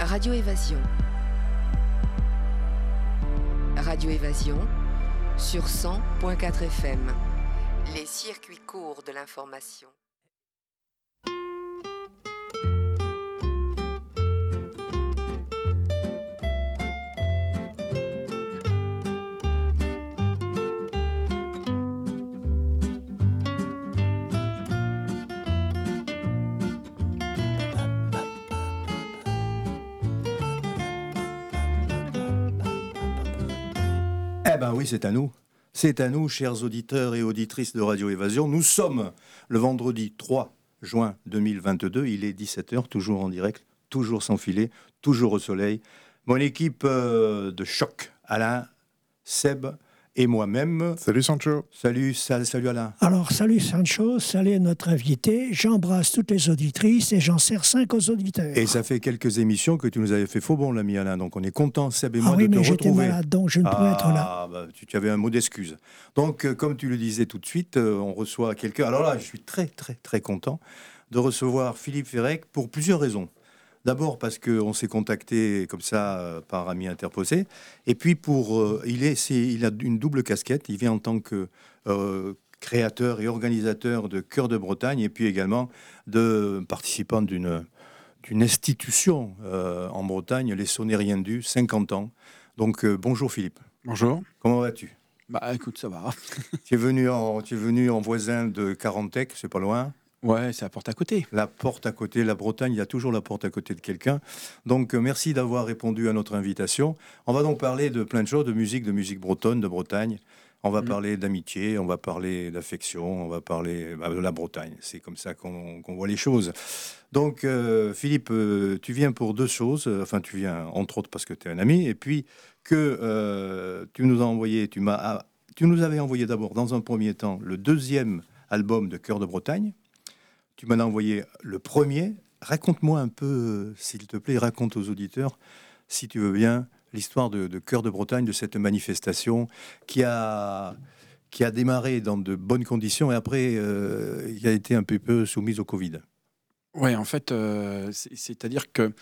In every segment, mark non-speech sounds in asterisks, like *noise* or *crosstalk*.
Radio Évasion. Radio Évasion sur 100.4 FM. Les circuits courts de l'information. Oui, c'est à nous. C'est à nous, chers auditeurs et auditrices de Radio Évasion. Nous sommes le vendredi 3 juin 2022. Il est 17h, toujours en direct, toujours sans filet, toujours au soleil. Mon équipe euh, de choc, Alain, Seb et moi-même. Salut Sancho. Salut, sal- salut Alain. Alors, salut Sancho, salut notre invité. J'embrasse toutes les auditrices et j'en sers cinq aux auditeurs. Et ça fait quelques émissions que tu nous avais fait faux bon, l'ami Alain. Donc on est content, Seb et moi, ah oui, de te mais j'étais retrouver. malade, donc je ne pouvais être là. Ah, bah, tu, tu avais un mot d'excuse. Donc, euh, comme tu le disais tout de suite, euh, on reçoit quelqu'un. Alors là, je suis très, très, très content de recevoir Philippe Ferrec pour plusieurs raisons. D'abord parce qu'on s'est contacté comme ça euh, par ami interposé. Et puis, pour, euh, il, est, c'est- il a une double casquette. Il vient en tant que euh, créateur et organisateur de Cœur de Bretagne et puis également de participant d'une d'une institution euh, en Bretagne, les Sonnets Rien Du, 50 ans. Donc, bonjour Philippe. Bonjour. Comment vas-tu? Bah écoute, ça va. tu es, venu en, tu es venu en voisin de Carantec, c'est pas loin. Ouais, c'est la porte à côté. La porte à côté, la Bretagne, il y a toujours la porte à côté de quelqu'un. Donc euh, merci d'avoir répondu à notre invitation. On va donc parler de plein de choses, de musique, de musique bretonne, de Bretagne. On va Mm. parler d'amitié, on va parler d'affection, on va parler bah, de la Bretagne. C'est comme ça qu'on voit les choses. Donc euh, Philippe, euh, tu viens pour deux choses. Enfin, tu viens entre autres parce que tu es un ami, et puis que euh, tu nous as envoyé, tu m'as, ah, tu nous avais envoyé d'abord dans un premier temps le deuxième album de Cœur de Bretagne. Tu m'en as envoyé le premier. Raconte-moi un peu, euh, s'il te plaît, raconte aux auditeurs, si tu veux bien, l'histoire de, de Cœur de Bretagne, de cette manifestation qui a, qui a démarré dans de bonnes conditions et après, euh, a été un peu, peu soumise au Covid. Ouais, en fait, euh, c'est- c'est-à-dire que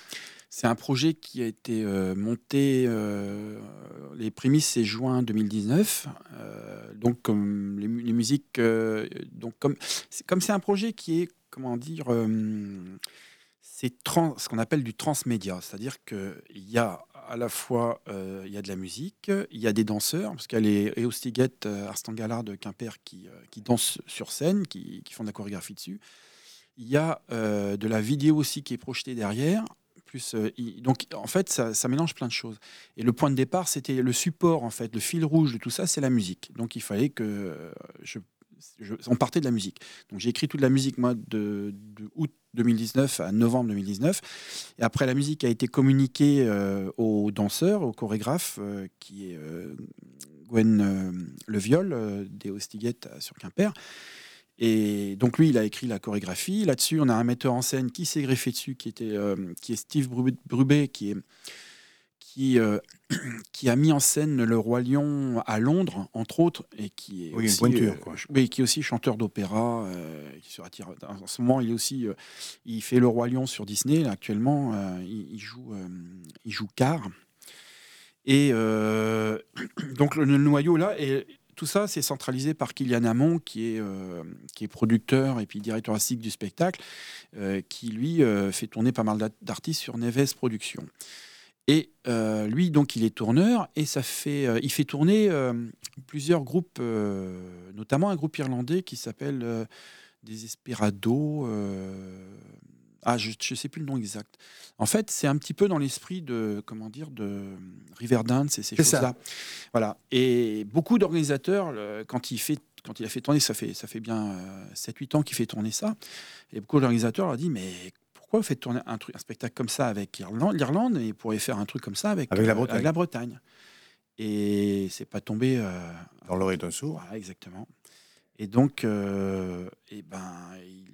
c'est un projet qui a été euh, monté. les prémices, c'est juin 2019. euh, donc, comme les, mu- les musiques. donc, comme c'est un projet qui est, comment dire, euh, c'est ce qu'on appelle du transmédia. C'est-à-dire qu'il y a à la fois euh, il y a de la musique, il y a des danseurs, parce qu'il y a les Eostiguet, euh, de Quimper qui, qui dansent sur scène, qui, qui font de la chorégraphie dessus. Il y a de la vidéo aussi qui est projetée derrière. Plus, donc en fait, ça, ça mélange plein de choses. Et le point de départ, c'était le support, en fait, le fil rouge de tout ça, c'est la musique. Donc il fallait que je, on partait de la musique. Donc j'ai écrit toute la musique moi de, août 2019 à novembre 2019. Et après, la musique a été communiquée euh, aux danseurs, aux chorégraphes, euh, qui est euh, Gwen euh, Le Viol des Hostiguettes sur Quimper. Et donc lui, il a écrit la chorégraphie. Là-dessus, on a un metteur en scène qui s'est greffé dessus, qui, était, qui est Steve Brubé, qui, est, qui, euh, *clears throat* qui a mis en scène le Roi Lion à Londres, entre autres, et qui est Oui, une aussi, pointure, euh, quoi. oui, qui est aussi chanteur d'opéra. euh, qui se retire. En ce moment, il est aussi, euh, il fait le Roi Lion sur Disney. Là, actuellement, euh, il, il joue, euh, il joue Car. Et euh, *clears throat* donc le, le noyau là, et tout ça, c'est centralisé par Kylian Amon, qui est, euh, qui est producteur et puis directeur artistique du spectacle, euh, qui lui euh, fait tourner pas mal d'art- d'artistes sur Neves Productions. Et euh, lui, donc, il est tourneur et ça fait, euh, il fait tourner euh, plusieurs groupes, notamment un groupe irlandais qui s'appelle Desperado. euh, ah, je ne sais plus le nom exact. En fait, c'est un petit peu dans l'esprit de, comment dire, de Riverdance et ces C'est ça. choses-là. Voilà. Et beaucoup d'organisateurs, quand il fait quand il a fait tourner, ça fait, ça fait bien 7-8 ans qu'il fait tourner ça. Et beaucoup d'organisateurs leur dit Mais pourquoi vous faites tourner un, truc, un spectacle comme ça avec Irlande- l'Irlande et vous pourriez faire un truc comme ça avec, Avec la euh, Bretagne. la Bretagne Et c'est pas tombé. euh, Dans l'oreille d'un sourd. voilà, exactement. Et donc, euh, ben, il,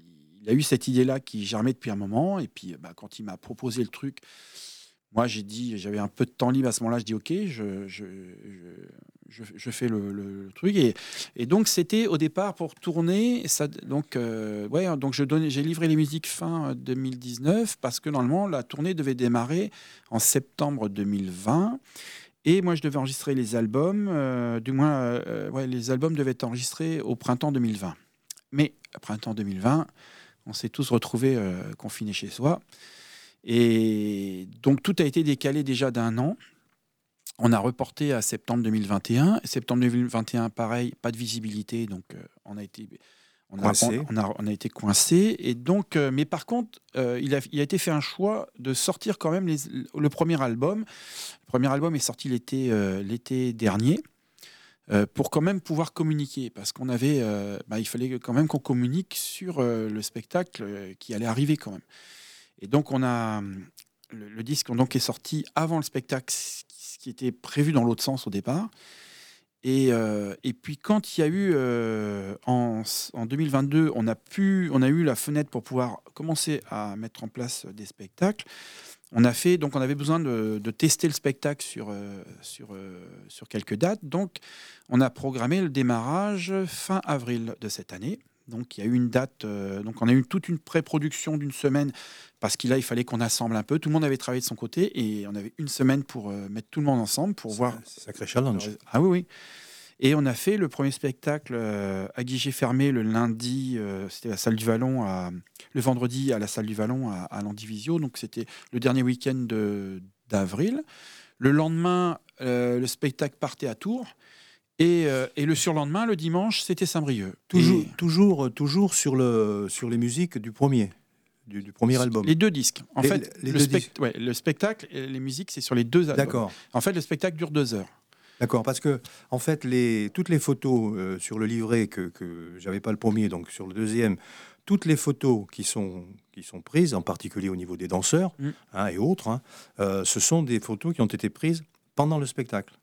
il a eu cette idée-là qui germait depuis un moment. Et puis, bah, quand il m'a proposé le truc, moi, j'ai dit, j'avais un peu de temps libre à ce moment-là. Je dis, ok, je, je, je, je fais le, le truc. Et, et donc, c'était au départ pour tourner. Ça, donc, euh, ouais, donc je donnais, j'ai livré les musiques fin 2019 parce que normalement, la tournée devait démarrer en septembre 2020. Et moi, je devais enregistrer les albums. Euh, du moins, euh, ouais, les albums devaient être enregistrés au printemps 2020. Mais printemps 2020, on s'est tous retrouvés confinés chez soi. Et donc tout a été décalé déjà d'un an. On a reporté à septembre 2021. Septembre 2021, pareil, pas de visibilité, donc euh, on a été on a, on, a, on a, été coincé. Et donc, euh, mais par contre, euh, il, a, il, a, été fait un choix de sortir quand même les, le premier album. Le premier album est sorti l'été l'été dernier. pour quand même pouvoir communiquer, parce qu'on avait, bah, il fallait quand même qu'on communique sur le spectacle qui allait arriver quand même. Et donc, on a le, disque donc est sorti avant le spectacle, ce qui était prévu dans l'autre sens au départ. Et, euh, et, puis quand il y a eu euh, en, en, 2022, on a pu, on a eu la fenêtre pour pouvoir commencer à mettre en place des spectacles. On a fait, donc on avait besoin de, de tester le spectacle sur, euh, sur, sur quelques dates. Donc on a programmé le démarrage fin avril de cette année. Donc il y a eu une date, euh, donc on a eu toute une pré-production d'une semaine parce qu'il il fallait qu'on assemble un peu. Tout le monde avait travaillé de son côté et on avait une semaine pour euh, mettre tout le monde ensemble pour voir. Sacré challenge. Ah oui oui. Et on a fait le premier spectacle euh, à guichet fermé le lundi, c'était la salle du Vallon, à, le vendredi à la salle du Vallon à, à l'Andivisio. Donc c'était le dernier week-end d'avril. Le lendemain, le spectacle partait à Tours. Euh, et, le surlendemain, le dimanche, c'était Saint-Brieuc. Toujours, toujours, toujours sur, le, sur les musiques du premier, du, premier album. Les deux disques. En fait, le, le, spectacle et les musiques, c'est sur les deux albums. D'accord. En fait, le spectacle dure deux heures. D'accord, parce que en fait, les, toutes les photos euh, sur le livret que, que j'avais pas le premier, donc sur le deuxième, toutes les photos qui sont, qui sont prises, en particulier au niveau des danseurs mm. hein, et autres, hein, euh, ce sont des photos qui ont été prises pendant le spectacle.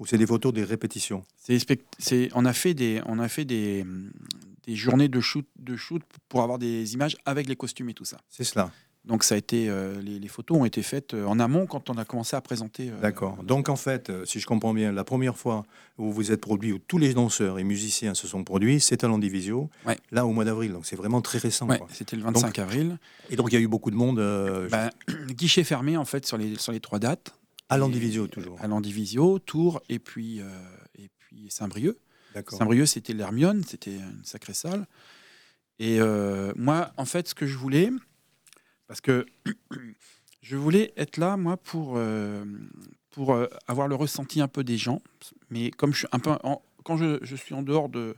Ou c'est des photos des répétitions c'est, on a fait des, on a fait des, des, journées de shoot, de shoot pour avoir des images avec les costumes et tout ça. C'est cela. Donc ça a été, euh, les, photos ont été faites euh, en amont quand on a commencé à présenter. Euh, D'accord. Donc en fait, si je comprends bien, la première fois où vous êtes produit, où tous les danseurs et musiciens se sont produits, c'est à l'Andivisio, là au mois d'avril. Donc c'est vraiment très récent. c'était le 25 avril. Et donc il y a eu beaucoup de monde. Ben, *clears throat* guichet fermé en fait sur les, sur les trois dates. À l'Andivisio, toujours. À l'Andivisio, Tours et puis, euh, et puis Saint-Brieuc. Saint-Brieuc, c'était l'Hermione, c'était une sacrée salle. Et euh, moi, en fait, ce que je voulais, parce que *clears throat* je voulais être là, moi, pour, euh, pour avoir le ressenti un peu des gens. Mais comme je suis un peu. quand je, je suis en dehors de,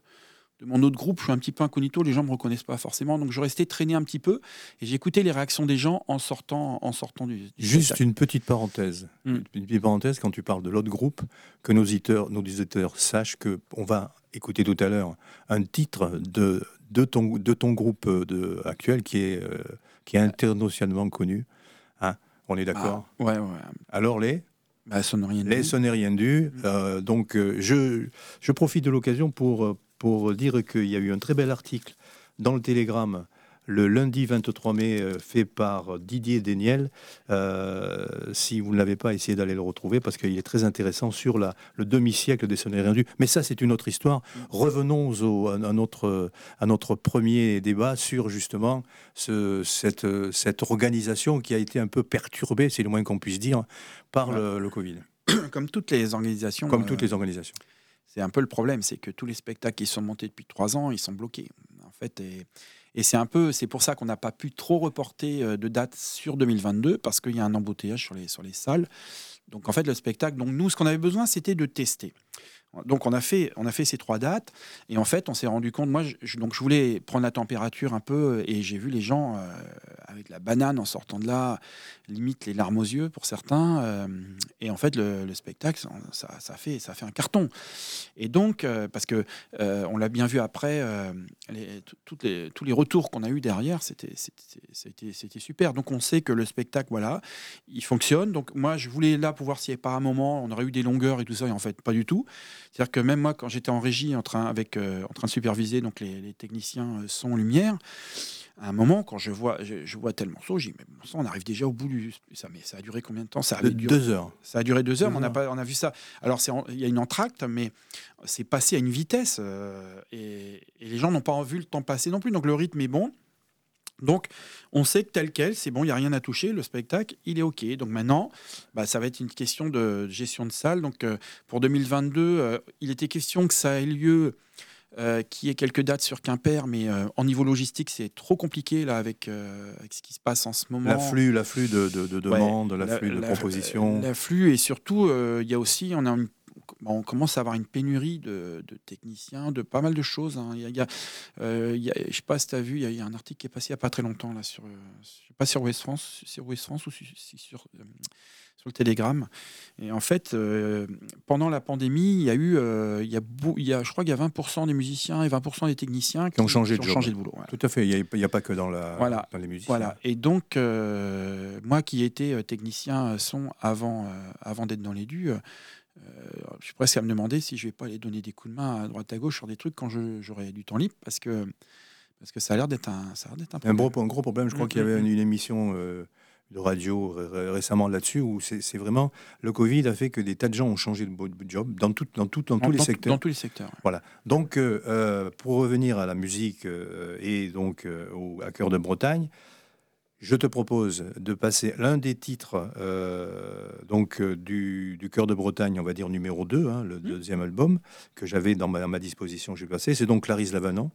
mon autre groupe, je suis un petit peu incognito, les gens me reconnaissent pas forcément, donc je restais traîner un petit peu et j'écoutais les réactions des gens en sortant, en sortant du. Juste une petite parenthèse, hmm. une petite parenthèse quand tu parles de l'autre groupe, que nos auditeurs, nos auditeurs sachent que on va écouter tout à l'heure un titre de de ton de ton groupe de, actuel qui est euh, qui est internationalement connu. Hein on est d'accord? Ah, ouais, ouais. Alors les? Bah, rien les rien dû. Hmm. Euh, donc euh, je je profite de l'occasion pour pour dire qu'il y a eu un très bel article dans le Télégramme le lundi 23 mai euh, fait par Didier Deniel. Euh, si vous ne l'avez pas, essayez d'aller le retrouver parce qu'il est très intéressant sur la, le demi-siècle des sonneries rendues. Mais ça, c'est une autre histoire. Revenons au, à, notre, à notre premier débat sur justement ce, cette, cette organisation qui a été un peu perturbée, c'est le moins qu'on puisse dire, par le, le, Covid. *coughs* Comme toutes les organisations. Comme toutes les organisations. C'est un peu le problème, c'est que tous les spectacles qui sont montés depuis trois ans, ils sont bloqués. En fait, et, c'est un peu, c'est pour ça qu'on n'a pas pu trop reporter euh, de date sur 2022 parce qu'il y a un embouteillage sur les, sur les salles. Donc en fait, le spectacle, donc nous, ce qu'on avait besoin, c'était de tester. Donc on a fait, on a fait ces trois dates et en fait on s'est rendu compte. Moi, je, donc je voulais prendre la température un peu et j'ai vu les gens euh, avec la banane en sortant de là, limite les larmes aux yeux pour certains. Euh, et en fait le, spectacle, ça, fait, ça fait un carton. Et donc euh, parce que on l'a bien vu après, les, tous les retours qu'on a eu derrière, c'était, c'était, super. Donc on sait que le spectacle, voilà, il fonctionne. Donc moi je voulais là pour voir si par un moment on aurait eu des longueurs et tout ça et en fait pas du tout. C'est-à-dire que même moi, quand j'étais en régie, en train, avec, en train de superviser donc les, les techniciens son lumière, à un moment, quand je vois, je, vois tel morceau, j'ai mais bon on arrive déjà au bout du. Ça, mais ça a duré combien de temps? Ça a duré deux heures. Ça a duré deux heures, mais on a, pas, on a vu ça. Alors, il y a une entracte, mais c'est passé à une vitesse euh, et, les gens n'ont pas vu le temps passer non plus. Donc, le rythme est bon. Donc, on sait que tel quel, c'est bon, il n'y a rien à toucher, le spectacle, il est OK. Donc maintenant, bah, ça va être une question de gestion de salle. Donc, euh, pour 2022, euh, il était question que ça ait lieu euh, qui ait quelques dates sur Quimper, mais en niveau logistique, c'est trop compliqué là avec, avec, ce qui se passe en ce moment. L'afflux, l'afflux de, de, demandes, l'afflux de propositions. L'afflux et surtout, il y a aussi, on a on commence à avoir une pénurie de, techniciens, de pas mal de choses. Hein. Il y a, je sais pas si tu as vu, il y, a un article qui est passé il n'y a pas très longtemps là sur, je sais pas sur West France, sur West France ou sur, sur sur le Télégramme. Et en fait, euh, pendant la pandémie, il y a eu, euh, il, y a il y a, je crois qu'il y a 20% des musiciens et 20% des techniciens qui, ont changé, de, changé de boulot. Tout à fait. Il n'y a, pas que dans, la, voilà. dans les musiciens. Voilà. Et donc, euh, moi qui étais technicien son avant, avant d'être dans les dus, je suis presque à me demander si je vais pas aller donner des coups de main à droite à gauche sur des trucs quand j'aurai du temps libre, parce que parce que ça a l'air d'être un, ça un, problème. un, gros, un gros problème. Je crois qu'il y avait une, une émission de radio récemment là-dessus, où c'est vraiment le Covid a fait que des tas de gens ont changé de job dans, tout, dans, tout, dans tous les secteurs. Dans tous les secteurs. Voilà. Donc, euh, euh, pour revenir à la musique euh, et donc au, à cœur de Bretagne, je te propose de passer l'un des titres donc du, du Cœur de Bretagne, on va dire numéro 2, hein, le mmh. deuxième album que j'avais dans ma, ma disposition, j'ai passé. C'est donc Clarisse Lavanant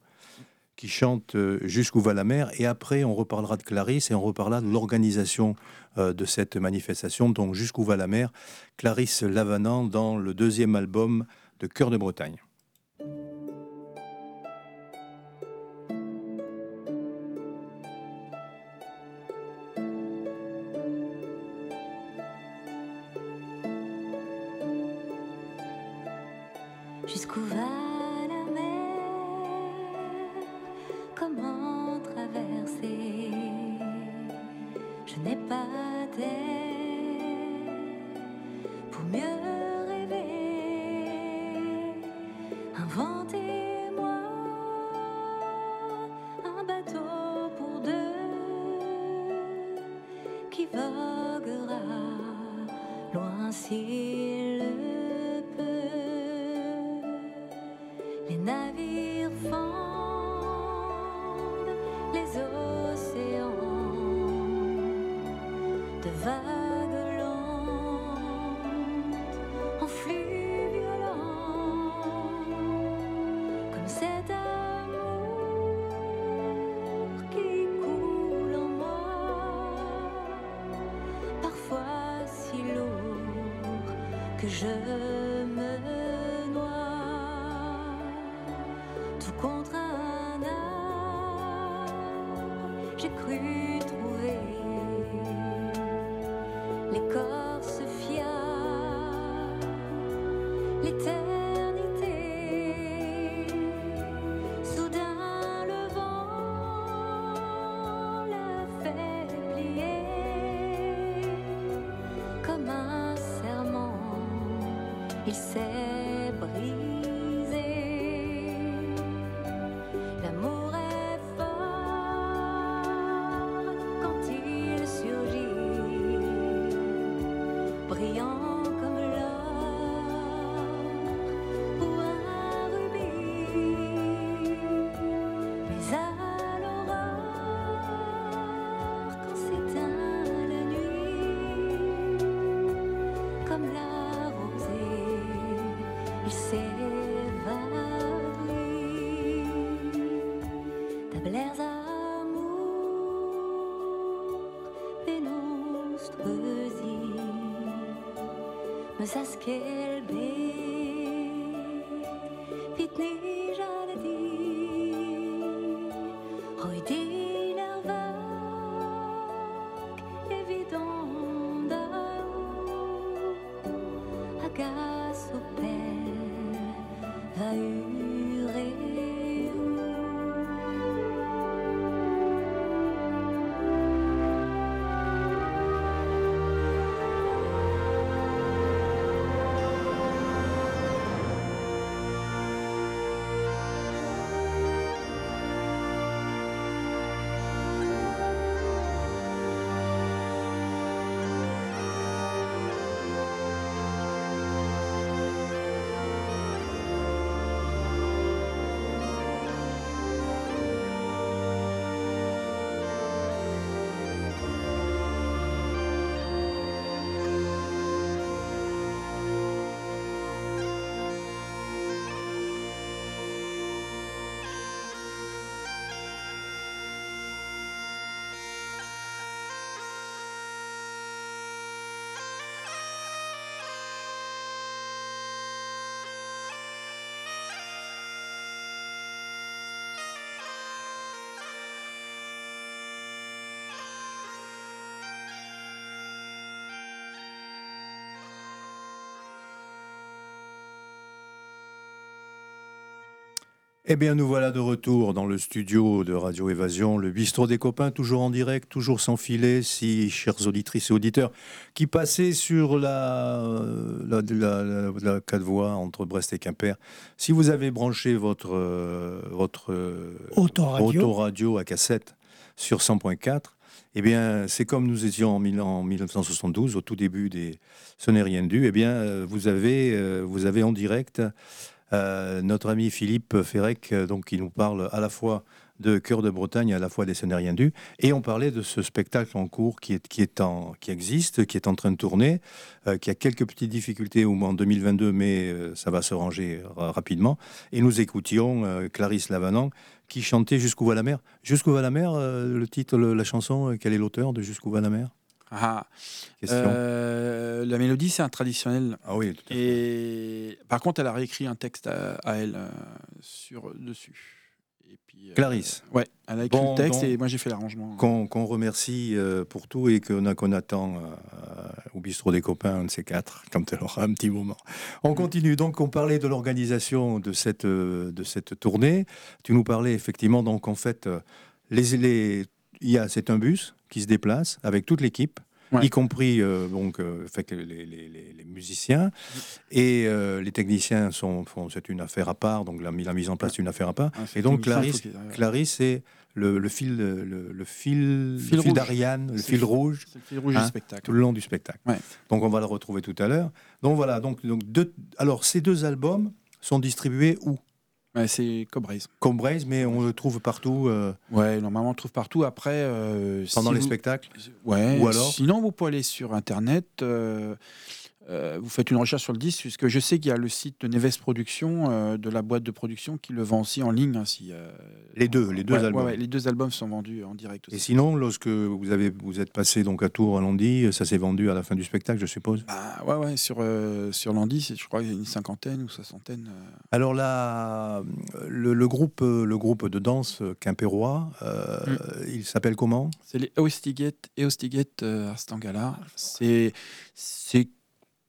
qui chante euh, Jusqu'où va la mer. Et après, on reparlera de Clarisse et on reparlera de l'organisation euh, de cette manifestation. Donc, Jusqu'où va la mer, Clarisse Lavanant dans le deuxième album de Cœur de Bretagne. il sait. was asking Eh bien, nous voilà de retour dans le studio de Radio Évasion, le bistrot des copains, toujours en direct, toujours sans filet. Si, chers auditrices et auditeurs, qui passaient sur la, la, la, la, quatre voies entre Brest et Quimper, si vous avez branché votre, euh, votre euh, Autoradio. autoradio à cassette sur 100.4, eh bien, c'est comme nous étions en, mille- en 1972, au tout début des Ce n'est rien dû. Eh bien, euh, vous avez, vous avez en direct euh, notre ami Philippe Ferrec, euh, donc, qui nous parle à la fois de Cœur de Bretagne, à la fois des rien dû. Et on parlait de ce spectacle en cours qui, est, qui, est qui existe, qui est en train de tourner, euh, qui a quelques petites difficultés au en 2022, mais ça va se ranger ra- rapidement. Et nous écoutions Clarisse Lavanant qui chantait Jusqu'où va la mer? Jusqu'où va la mer, le titre, la chanson, quel est l'auteur de Jusqu'où va la mer? Ah, Question. euh, la mélodie, c'est un traditionnel. ah oui, tout à fait. Et par contre, elle a réécrit un texte à, à elle euh, sur dessus. Et puis, euh, Clarisse. ouais, elle a écrit Bon, le texte donc- et moi j'ai fait l'arrangement. qu'on remercie euh, pour tout et qu'on attend euh, au bistrot des copains, un de ces quatre, quand elle aura un petit moment. On continue. Donc, on parlait de l'organisation de cette, de cette tournée. Tu nous parlais effectivement, donc en fait, les, c'est un bus qui se déplace avec toute l'équipe. Ouais. Y compris donc donc euh, fait que les, les- musiciens et euh, les techniciens sont font- c'est une affaire à part donc la, la mise en place c'est une affaire à part Ah, et donc Clarisse il Clarisse, c'est le, le fil, le, le fil, d'Ariane, le fil rouge, le fil rouge Hein, du spectacle. tout le long du spectacle. Ouais. Donc on va le retrouver tout à l'heure. Donc voilà, donc, donc deux, alors ces deux albums sont distribués où? Ouais, c'est Cobraise. Comme Braise, mais on le trouve partout euh, Ouais, normalement on le trouve partout. Après, euh, pendant si les vous- spectacles. Ouais. Ou alors Sinon, vous pouvez aller sur Internet. euh, euh, vous faites une recherche sur le disque, puisque je sais qu'il y a le site de Neves Productions, euh, de la boîte de production, qui le vend aussi en ligne. hein, si, euh, Les deux, les deux ouais, albums. ouais, ouais, les deux albums sont vendus en direct Et aussi. sinon, lorsque vous avez vous êtes passé donc à Tours à Landy, ça s'est vendu à la fin du spectacle, je suppose? Bah, ouais, ouais, sur, sur Landy, c'est- je crois qu'il y a une cinquantaine ou soixantaine. Alors là, le, le groupe, le groupe de danse quimpérois, Mm. il s'appelle comment? C'est les Eostigate, Eostigate Arstangala. C'est,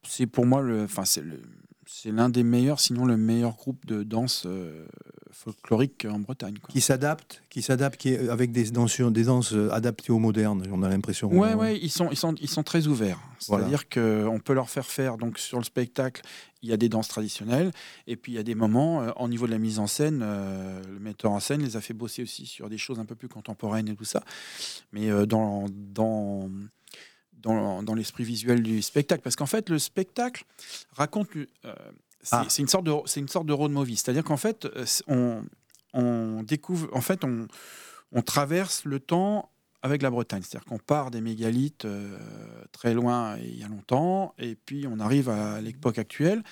c'est, pour moi le, enfin c'est le, c'est l'un des meilleurs, sinon le meilleur groupe de danse euh, folklorique en Bretagne. Quoi. qui s'adapte, qui s'adapte, qui est avec des danses, des danses adaptées au moderne. On a l'impression. Ouais, ouais, ils sont, ils sont, ils sont très ouverts. Voilà. C'est-à-dire qu'on peut leur faire faire, donc sur le spectacle, il y a des danses traditionnelles, et puis il y a des moments, euh, au niveau de la mise en scène, euh, le metteur en scène les a fait bosser aussi sur des choses un peu plus contemporaines et tout ça. Mais euh, dans, dans, dans, dans l'esprit visuel du spectacle. Parce qu'en fait, le spectacle raconte. euh, c'est Ah. c'est une sorte de c'est une sorte de road movie. C'est-à-dire qu'en fait, euh, on, on découvre, en fait, on, on traverse le temps avec la Bretagne. C'est-à-dire qu'on part des mégalithes euh, très loin il y a longtemps, et puis on arrive à l'époque actuelle,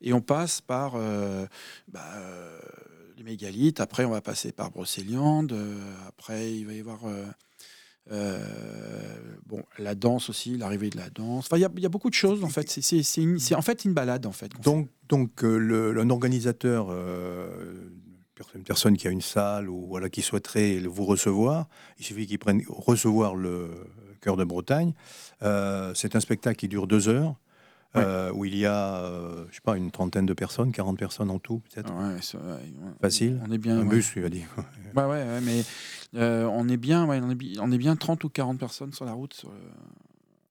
et on passe par euh, bah, euh, les mégalithes. Après, on va passer par Brocéliande. après, il va y avoir euh, bon, la danse aussi, l'arrivée de la danse. Enfin, il y a- beaucoup de choses en fait. C'est- en fait une balade en fait. Donc, donc euh, un organisateur, euh, une personne qui a une salle ou voilà, qui souhaiterait vous recevoir, il suffit qu'il prenne recevoir le cœur de Bretagne. C'est un spectacle qui dure deux heures. Euh, où il y a, euh, je sais pas, une trentaine de personnes, 40 personnes en tout, peut-être. Ouais, ouais. Facile. On est bien. un bus, tu vas dire. Ouais, *laughs* ouais, ouais, mais euh, on est bien, ouais, on est, on est bien 30 ou 40 personnes sur la route, sur le-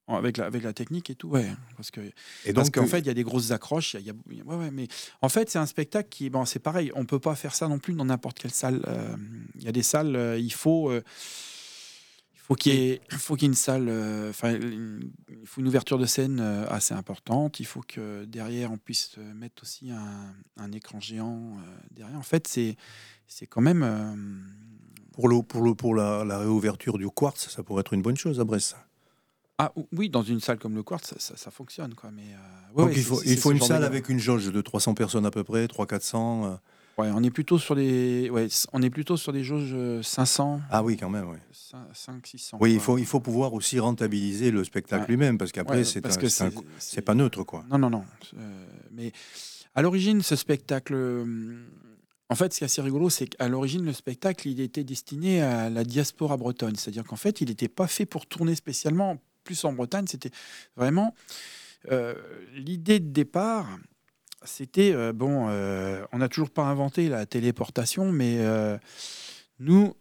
avec, la, avec la technique et tout, ouais. Parce que Et parce donc, qu'en euh, fait, il y a des grosses accroches. il y a- il y a- ouais, ouais, mais en fait, c'est un spectacle qui, bon, c'est pareil. On peut pas faire ça non plus dans n'importe quelle salle. Il y a des salles, il faut. Il faut qu'il y ait, il faut qu'il y ait une salle, euh, enfin, il faut une ouverture de scène euh, assez importante. Il faut que derrière on puisse euh, mettre aussi un, un écran géant euh, derrière. En fait, c'est, c'est quand même. euh, pour, le, pour, le, pour la, la réouverture du Quartz, ça pourrait être une bonne chose à Brest. Ah ou- oui, dans une salle comme le Quartz, ça, ça- ça fonctionne quoi. Mais euh, ouais, donc ouais, il faut, il faut une salle avec une jauge de 300 personnes à peu près, 300-400. Euh. Ouais, on est plutôt sur des, ouais, on est plutôt sur des jauges euh, 500, Ah oui, quand même, oui. 5, 600. Oui, il faut, il faut pouvoir aussi rentabiliser le spectacle Ouais. lui-même, parce qu'après, c'est c'est pas neutre, quoi. Non, non, non. Euh, mais à l'origine, ce spectacle, euh, en fait, ce qui est assez rigolo, c'est qu'à l'origine, le spectacle, il était destiné à la diaspora bretonne. C'est-à-dire qu'en fait, il n'était pas fait pour tourner spécialement plus en Bretagne. C'était vraiment euh, l'idée de départ. C'était euh, bon. euh, on n'a toujours pas inventé la téléportation, mais euh, nous,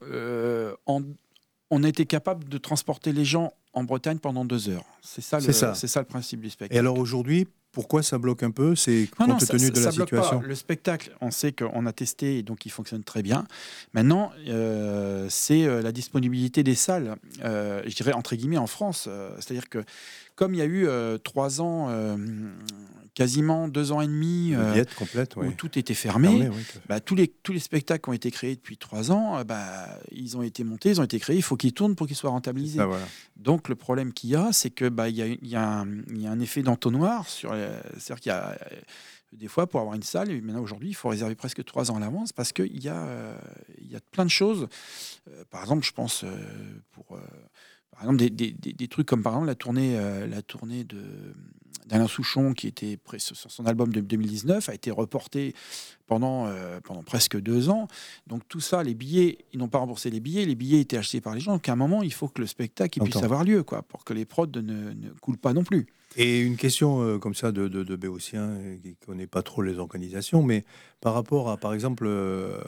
on a été capable de transporter les gens en Bretagne pendant deux heures. C'est ça, le- C'est ça. le principe du spectacle. Et alors aujourd'hui, pourquoi ça bloque un peu? C'est compte non, tenu ça- de la ça bloque pas. situation. Le spectacle, on sait qu'on a testé et donc il fonctionne très bien. Maintenant, euh, c'est la disponibilité des salles, euh, je dirais entre guillemets en France. Euh, C'est-à-dire que comme il y a eu euh, trois ans, euh, quasiment deux ans et demi, euh, complète, où tout était fermé, oui, bah, tous, les, tous les spectacles qui ont été créés depuis trois ans, bah, ils ont été montés, ils ont été créés, il faut qu'ils tournent pour qu'ils soient rentabilisés. Ah, voilà. Donc le problème qu'il y a, c'est que bah, y, a, il y, a un- il y a un effet d'entonnoir C'est-à-dire qu'il y a des fois pour avoir une salle, et maintenant aujourd'hui, il faut réserver presque trois ans à l'avance parce qu'il y a euh, il y a plein de choses. Euh, par exemple, je pense euh, pour par exemple des, des- des- des trucs comme par exemple la tournée euh, la tournée de d'Alain Souchon qui était sur son album de 2019 a été reporté pendant, euh, pendant presque deux ans. Donc tout ça, les billets, ils n'ont pas remboursé les billets, les billets étaient achetés par les gens. Donc à un moment, il faut que le spectacle puisse avoir lieu, quoi, pour que les prods ne, ne coulent pas non plus. Et une question euh, comme ça de, de, de Béotien, euh, qui ne connaît pas trop les organisations, mais par rapport à, par exemple, euh,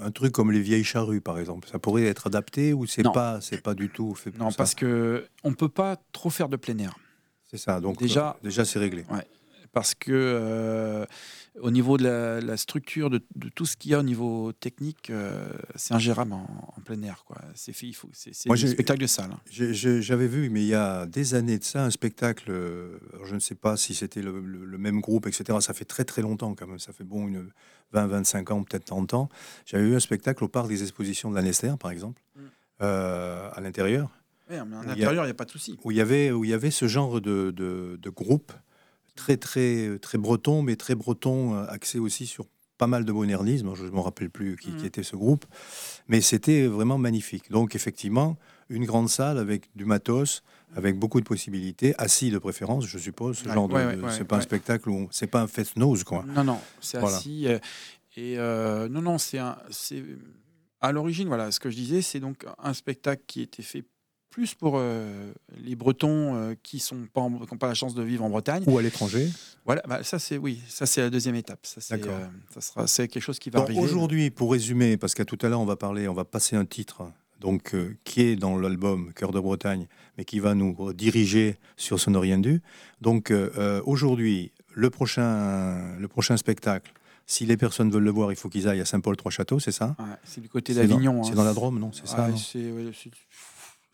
un truc comme les vieilles charrues, par exemple, ça pourrait être adapté ou c'est pas, c'est pas du tout fait pour Non, ça? parce que on peut pas trop faire de plein air. C'est ça, donc Déjà- déjà c'est réglé. Parce que euh, au niveau de la, la structure de, de tout ce qu'il y a au niveau technique, euh, c'est ingérable en, en plein air. quoi. C'est fait, il faut, c'est, c'est Moi, un spectacle de salle. hein. J'avais vu, mais il y a des années de ça, un spectacle, euh, je ne sais pas si c'était le, le- le même groupe, etc. Ça fait très très longtemps quand même, ça fait bon une 20, 25 ans, peut-être 30 ans. J'avais vu un spectacle au parc des expositions de la Nester, par exemple, Mm. euh, à l'intérieur. Ouais, mais en Il y a- intérieur, il n'y a pas de souci. où il y avait, où il y avait ce genre de, de, de groupe très, très, très breton, mais très breton, euh, axé aussi sur pas mal de modernisme. Je ne me rappelle plus qui, qui Mhm. était ce groupe, mais c'était vraiment magnifique. Donc, effectivement, une grande salle avec du matos, avec beaucoup de possibilités, assis de préférence, je suppose. Ce Ouais, genre de, ouais, ouais, c'est pas un spectacle où c'est pas un fest-nose, quoi. Non, non, c'est Voilà. assis. euh, et euh, non, non, c'est un, c'est à l'origine, voilà, ce que je disais, c'est donc un spectacle qui était fait plus pour euh, les Bretons euh, qui sont pas n'ont pas la chance de vivre en Bretagne. Ou à l'étranger. Voilà, bah, ça c'est oui, ça c'est la deuxième étape. Ça c'est, euh, c'est quelque chose qui va arriver. Aujourd'hui, pour résumer, parce qu'à tout à l'heure, on va parler, on va passer un titre donc, euh, qui est dans l'album Cœur de Bretagne, mais qui va nous diriger sur ce rien dû. Donc euh, aujourd'hui, le prochain, le prochain spectacle, si les personnes veulent le voir, il faut qu'ils aillent à Saint-Paul-Trois-Châteaux, c'est ça? Ouais, c'est du côté C'est d'Avignon. C'est hein. dans la Drôme, non? C'est ça non? c'est, c'est-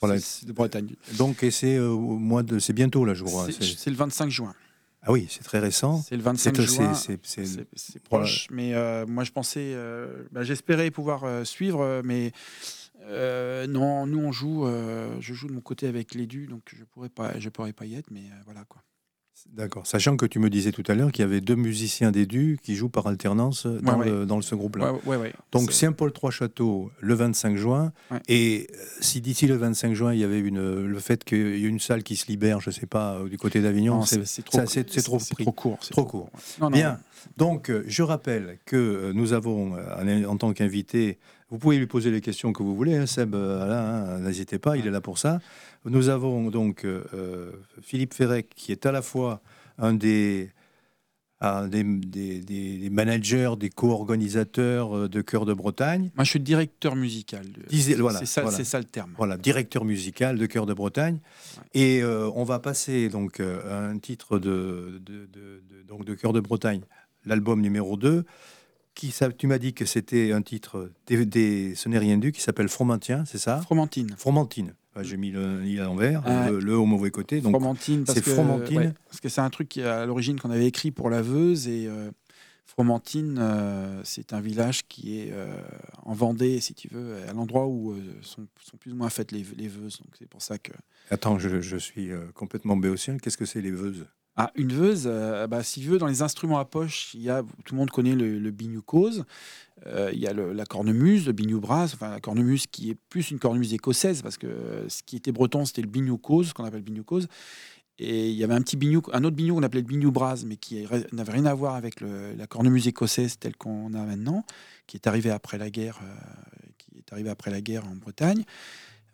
Voilà. de Bretagne. Donc, et c'est euh, au mois de, c'est bientôt là, je crois. C'est, le 25 juin. Ah oui, c'est très récent. C'est le C'est 25 juin. c'est- Voilà. proche, mais euh, moi je pensais, euh, bah, j'espérais pouvoir euh, suivre, mais non, nous on joue, je joue de mon côté avec l'édu, donc je pourrais pas, je pourrais pas y être, mais voilà quoi. D'accord. Sachant que tu me disais tout à l'heure qu'il y avait deux musiciens d'édu qui jouent par alternance dans, Ouais, le- dans ce groupe-là. Ouais. Donc Saint-Paul-Trois-Châteaux le 25 juin. Et euh, si d'ici le 25 juin, il y avait une, le fait qu'il y ait une salle qui se libère, je ne sais pas, euh, du côté d'Avignon, non, c'est trop, c'est- court, c'est Trop court. ouais. Non, non, Bien. Donc, euh, je rappelle que nous avons, en, en tant qu'invité, vous pouvez lui poser les questions que vous voulez, hein, Seb, euh, Alain, hein, n'hésitez pas, il est là pour ça. Nous avons donc euh, euh, Philippe Ferrec, qui est à la fois un des, un des, des- des- des managers, des co-organisateurs de Cœur de Bretagne, Moi je suis directeur musical. de- voilà, c'est ça, voilà. ça le terme. voilà, directeur musical de Cœur de Bretagne. Et euh, on va passer donc à un titre de- de- donc de Cœur de Bretagne, l'album numéro 2. Qui, tu m'as dit que c'était un titre, des, des- ce n'est rien du, qui s'appelle Fromentien, c'est ça? Fromentine. Fromentine. J'ai mis le i à l'envers, Ah, le, le au mauvais côté. Donc, Fromentine, parce que, Fromentine. ouais, parce que c'est un truc qui, à l'origine qu'on avait écrit pour la Veuse et euh, Fromentine, euh, c'est un village qui est euh, en Vendée, si tu veux, à l'endroit où sont, sont plus ou moins faites les, les Veuses. Donc c'est pour ça que attends, je, je suis complètement béotien. Qu'est-ce que c'est les veuses? Ah, une Veuse, euh, bah, si tu veux, dans les instruments à poche, il y a, tout le monde connaît le, le biniou-cause. Euh, il y a la cornemuse, le biniou brass, enfin la cornemuse qui est plus une cornemuse écossaise parce que euh, ce qui était breton c'était le biniou cause, ce qu'on appelle biniou cause. Et il y avait un petit biniou, un autre biniou qu'on appelait le biniou brass, mais qui n'avait rien à voir avec la cornemuse écossaise telle qu'on a maintenant, qui est arrivée après la guerre, qui est arrivée après la guerre en Bretagne,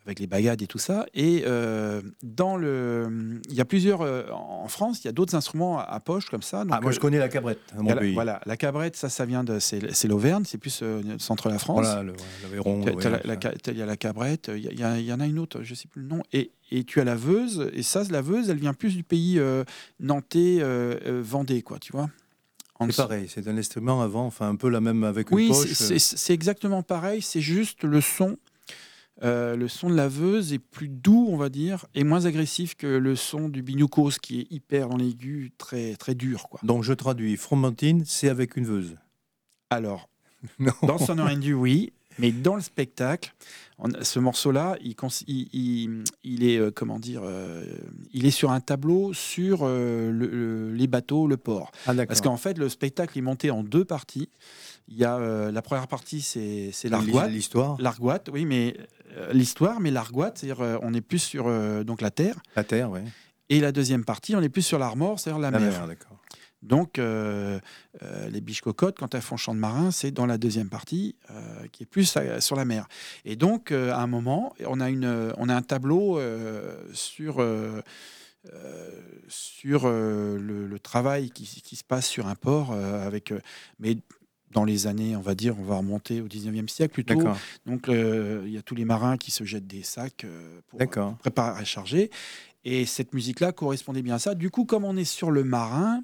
avec les bagades et tout ça. Et euh, dans le, il y a plusieurs euh, en France, il y a d'autres instruments à, à poche comme ça. Donc, Ah, moi, je euh, connais la cabrette, à mon la- pays. voilà, la cabrette, ça, ça vient de, c'est l'Auvergne, c'est plus le centre de la France. Voilà, l'Aveyron. Il y a la cabrette, il y, y en a une autre, je sais plus le nom. Et, et tu as la veuse, et ça, la veuse, elle vient plus du pays nantais, vendée, quoi, tu vois. C'est pareil, c'est un instrument avant, enfin un peu la même avec une Oui, poche. c'est c'est exactement pareil, c'est juste le son. Euh, le son de la veuse est plus doux, on va dire, et moins agressif que le son du binucos, qui est hyper dans l'aigu, très, très dur. Quoi. Donc je traduis, fromentine, c'est avec une veuse. Alors, *laughs* Non. Dans son rendu, oui, mais dans le spectacle, on- ce morceau-là, il, est euh, comment dire, euh, il est sur un tableau sur euh, le- le- les bateaux, le port. Ah. Parce qu'en fait, le spectacle est monté en deux parties. Il y a la première partie, c'est l'argoite. L'histoire, L'argoite, oui, mais l'histoire, mais l'argoite, c'est-à-dire euh, on est plus sur euh, donc la terre. la terre, oui. Et la deuxième partie, on est plus sur l'armor, c'est-à-dire la, La mer. mer, d'accord. Donc, euh, euh, les biches cocottes, quand elles font chant de marin, c'est dans la deuxième partie, euh, qui est plus euh, sur la mer. Et donc, euh, à un moment, on a, une, euh, on a un tableau euh, sur, euh, euh, sur euh, le, le travail qui, qui se passe sur un port, euh, avec, euh, mais dans les années, on va dire, on va remonter au 19e siècle plutôt. Donc, euh, il y a tous les marins qui se jettent des sacs euh, pour D'accord. préparer à charger. Et cette musique-là correspondait bien à ça. Du coup, comme on est sur le marin,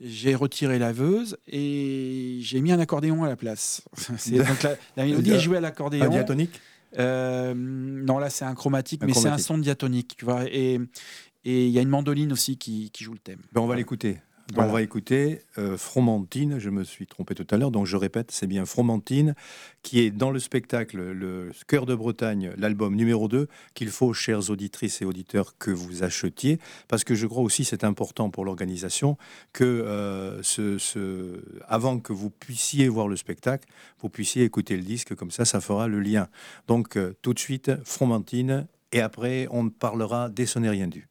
j'ai retiré la veuse et j'ai mis un accordéon à la place. *laughs* Donc la, la mélodie est jouée à Un l'accordéon. diatonique? Euh, non, là c'est un chromatique, Un mais c'est un son diatonique, tu vois. Et et il y a une mandoline aussi qui, qui joue le thème. Ben, On va l'écouter. On va écouter euh, Fromentine, je me suis trompé tout à l'heure, donc je répète, c'est bien Fromentine, qui est dans le spectacle Le Cœur de Bretagne, l'album numéro 2, qu'il faut, chères auditrices et auditeurs, que vous achetiez, parce que je crois aussi c'est important pour l'organisation que euh, avant que vous puissiez voir le spectacle, vous puissiez écouter le disque, comme ça, ça fera le lien. Donc euh, tout de suite, Fromentine, et après on parlera des sonnets rien dû.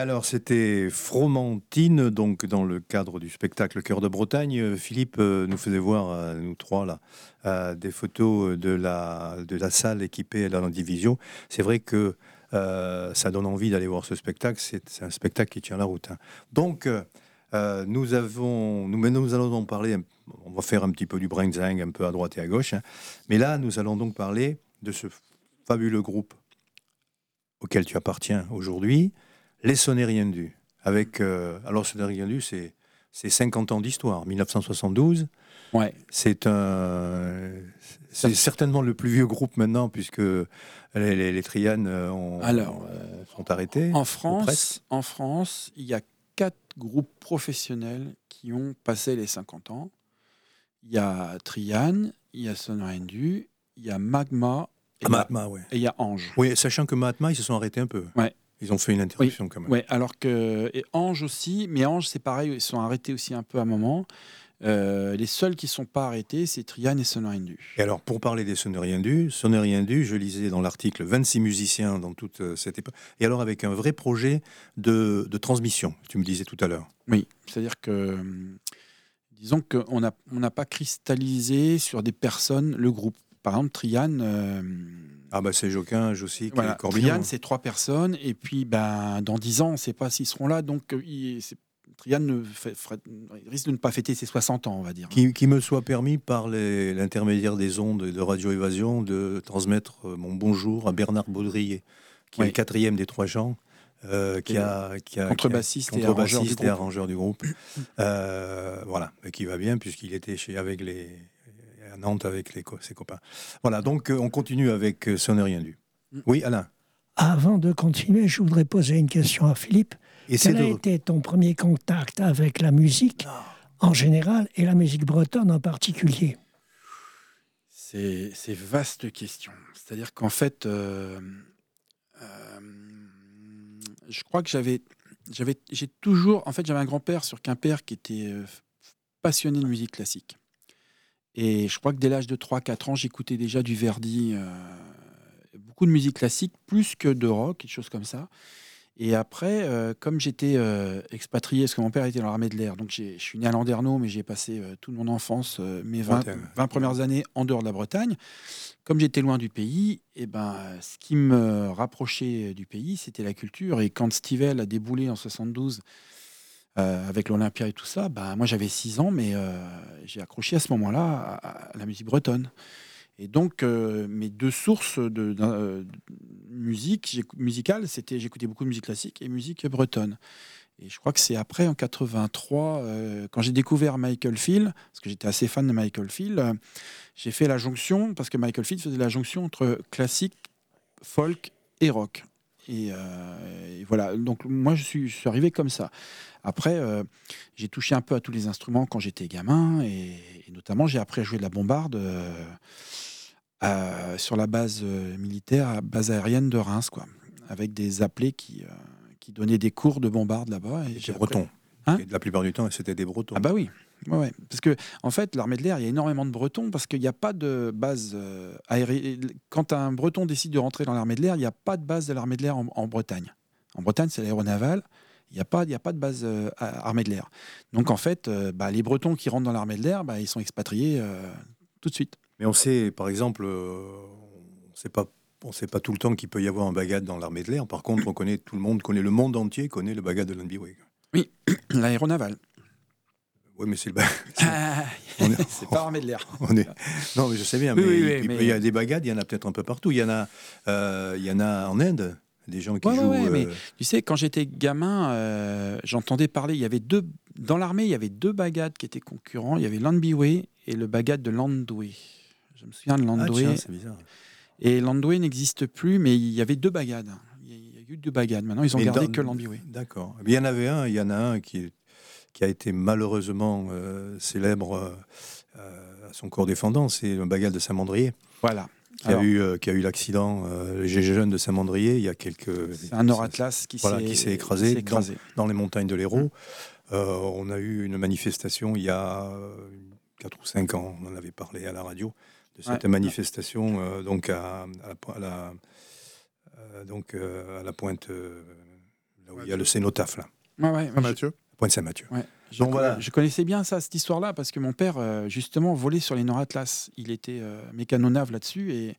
Alors, c'était Fromentine, donc dans le cadre du spectacle Cœur de Bretagne. Euh, Philippe euh, nous faisait voir, euh, nous trois, là, des photos de la, de la salle équipée à la division. C'est vrai que ça donne envie d'aller voir ce spectacle. C'est un spectacle qui tient la route. hein. Donc, nous avons, nous, nous allons en parler. On va faire un petit peu du brinzing, un peu à droite et à gauche. hein. Mais là, nous allons donc parler de ce fabuleux groupe auquel tu appartiens aujourd'hui, les Sonnets Rien Du. Avec, euh, alors, Sonnets Rien Du, c'est c'est 50 ans d'histoire, 1972. Ouais. C'est un, c'est certainement le plus vieux groupe maintenant, puisque les, les, les Trianes euh, ont- Alors, euh, sont arrêtés. En France, en France, il y a quatre groupes professionnels qui ont passé les 50 ans. Il y a Trian, il y a Sonorendu, il y a Magma et, Ah, il y a- Mahatma, ouais. et il y a Ange. Oui, sachant que Mahatma, ils se sont arrêtés un peu. Ouais. Ils ont fait une interruption quand même. Ouais, alors que et Ange aussi, mais Ange c'est pareil, ils sont arrêtés aussi un peu à un moment. Euh, les seuls qui sont pas arrêtés, c'est Trian et Sonorendu. Et alors, pour parler des Du, Sonnets Rien Du, je lisais dans l'article 26 musiciens dans toute euh, cette époque. Et alors, avec un vrai projet de, de transmission, tu me disais tout à l'heure. Oui, c'est-à-dire que, hum, disons qu'on n'a on n'a pas cristallisé sur des personnes le groupe. Par exemple, Trian, euh, Ah, bah, c'est Joquin, Josic voilà, et Corbillon. Trian, c'est trois personnes, et puis ben, dans dix ans, on ne sait pas s'ils seront là, donc euh, il- c'est- Trian ne fait- fera- risque de ne pas fêter ses 60 ans, on va dire. Qui, qui me soit permis par l'intermédiaire des ondes de Radio Évasion de transmettre euh, mon bonjour à Bernard Baudrier, qui est le quatrième des trois gens, euh, qui, a, qui a contrebassiste et arrangeur du et groupe. arrangeur du groupe. Euh, voilà, et qui va bien puisqu'il était chez avec les Nantes avec les, co- ses copains. Voilà, donc euh, on continue avec euh, Ce n'est rien dû. Mm. Oui, Alain. Avant de continuer, je voudrais poser une question à Philippe. Et c'est Quel a de... été ton premier contact avec la musique en général et la musique bretonne en particulier? C'est c'est vaste question. C'est-à-dire qu'en fait, euh, euh, je crois que j'avais, j'avais, j'ai toujours, en fait, j'avais un grand-père sur Quimper qui était euh, passionné de musique classique. Et je crois que dès l'âge de 3-4 ans, j'écoutais déjà du Verdi, euh, beaucoup de musique classique, plus que de rock, des choses comme ça. Et après, euh, comme j'étais euh, expatrié, parce que mon père était dans l'armée de l'air, donc je suis né à Landerneau, mais j'ai passé toute mon enfance, mes 20, Bretagne. 20 premières années en dehors de la Bretagne. Comme j'étais loin du pays, et ben, ce qui me rapprochait du pays, c'était la culture. Et quand Stivell a déboulé en 72 euh, avec l'Olympia et tout ça, ben, moi j'avais 6 ans, mais euh, j'ai accroché à ce moment-là à, la musique bretonne. Et donc, euh, mes deux sources de, musique musicale, c'était j'écoutais beaucoup de musique classique et musique bretonne. Et je crois que c'est après, en 83, euh, quand j'ai découvert Michael Field, parce que j'étais assez fan de Michael Field, j'ai fait la jonction, parce que Michael Field faisait la jonction entre classique, folk et rock. Et, euh, et voilà, donc moi je suis, je suis arrivé comme ça. Après, euh, j'ai touché un peu à tous les instruments quand j'étais gamin, et, et notamment j'ai appris à jouer de la bombarde euh, sur la base militaire, base aérienne de Reims, quoi, avec des appelés qui, qui donnaient des cours de bombarde là-bas. et j'ai C'était appris- breton. Hein? Et la plupart du temps, c'était des bretons. ah bah oui. Ouais, ouais. Parce que en fait, l'armée de l'air, il y a énormément de Bretons parce qu'il n'y a pas de base euh, aérienne. Quand un Breton décide de rentrer dans l'armée de l'air, il n'y a pas de base de l'armée de l'air en, en Bretagne. En Bretagne, c'est l'aéronaval. Il n'y a, pas- y a pas de base euh, armée de l'air. Donc en fait, euh, bah, les Bretons qui rentrent dans l'armée de l'air, bah, ils sont expatriés tout de suite. Mais on sait, par exemple, on sait pas. On sait pas tout le temps qu'il peut y avoir un bagad dans l'armée de l'air. Par contre, on connaît tout le monde, connaît le monde entier, connaît le bagad de l'Unbyway. *clears throat* L'aéronaval. Oui, mais c'est le *laughs* Ah, *laughs* c'est pas armée de l'air. on est- Non, mais je sais bien. Oui, mais oui, il, oui, il mais- peut y a des bagades, il y en a peut-être un peu partout. Il y en a, euh, il y en a en Inde, des gens qui Ouais, jouent. ouais, mais euh, Tu sais, quand j'étais gamin, euh, j'entendais parler. Il y avait deux dans l'armée, il y avait deux bagades qui étaient concurrents. Il y avait l'Andbyway et le bagad de Landway. Je me souviens de Ah, Landway. tiens, c'est bizarre. et Landway n'existe plus, mais il y avait deux bagades. Il y a- il eu deux bagades. Maintenant, ils ont Mais gardé dans- que l'Andbyway. D'accord. Il y en avait un, il y en a un qui, est- qui a été malheureusement euh, célèbre euh, euh, à son corps défendant, c'est le bagad de Saint-Mandrier, Voilà. qui, Alors, a eu, euh, qui a eu l'accident, euh, le GG jeune de Saint-Mandrier, il y a quelques... C'est un Nord-Atlas qui Voilà, s'est qui s'est écrasé dans les montagnes de Mmh. l'Hérault. Euh, on a eu une manifestation il y a 4 ou 5 ans, on en avait parlé à la radio, de cette Ouais. manifestation euh, donc à, à la, po- à la- euh, donc, euh, à la pointe, euh, Là où il y a le cénotaphe, là. Ah, je- Mathieu Pointe-Saint-Mathieu. Ouais. Je, Donc co- voilà. je connaissais bien ça, cette histoire-là, parce que mon père, euh, justement, volait sur les Nord Atlas. Il était euh, mécanonave là-dessus. Et,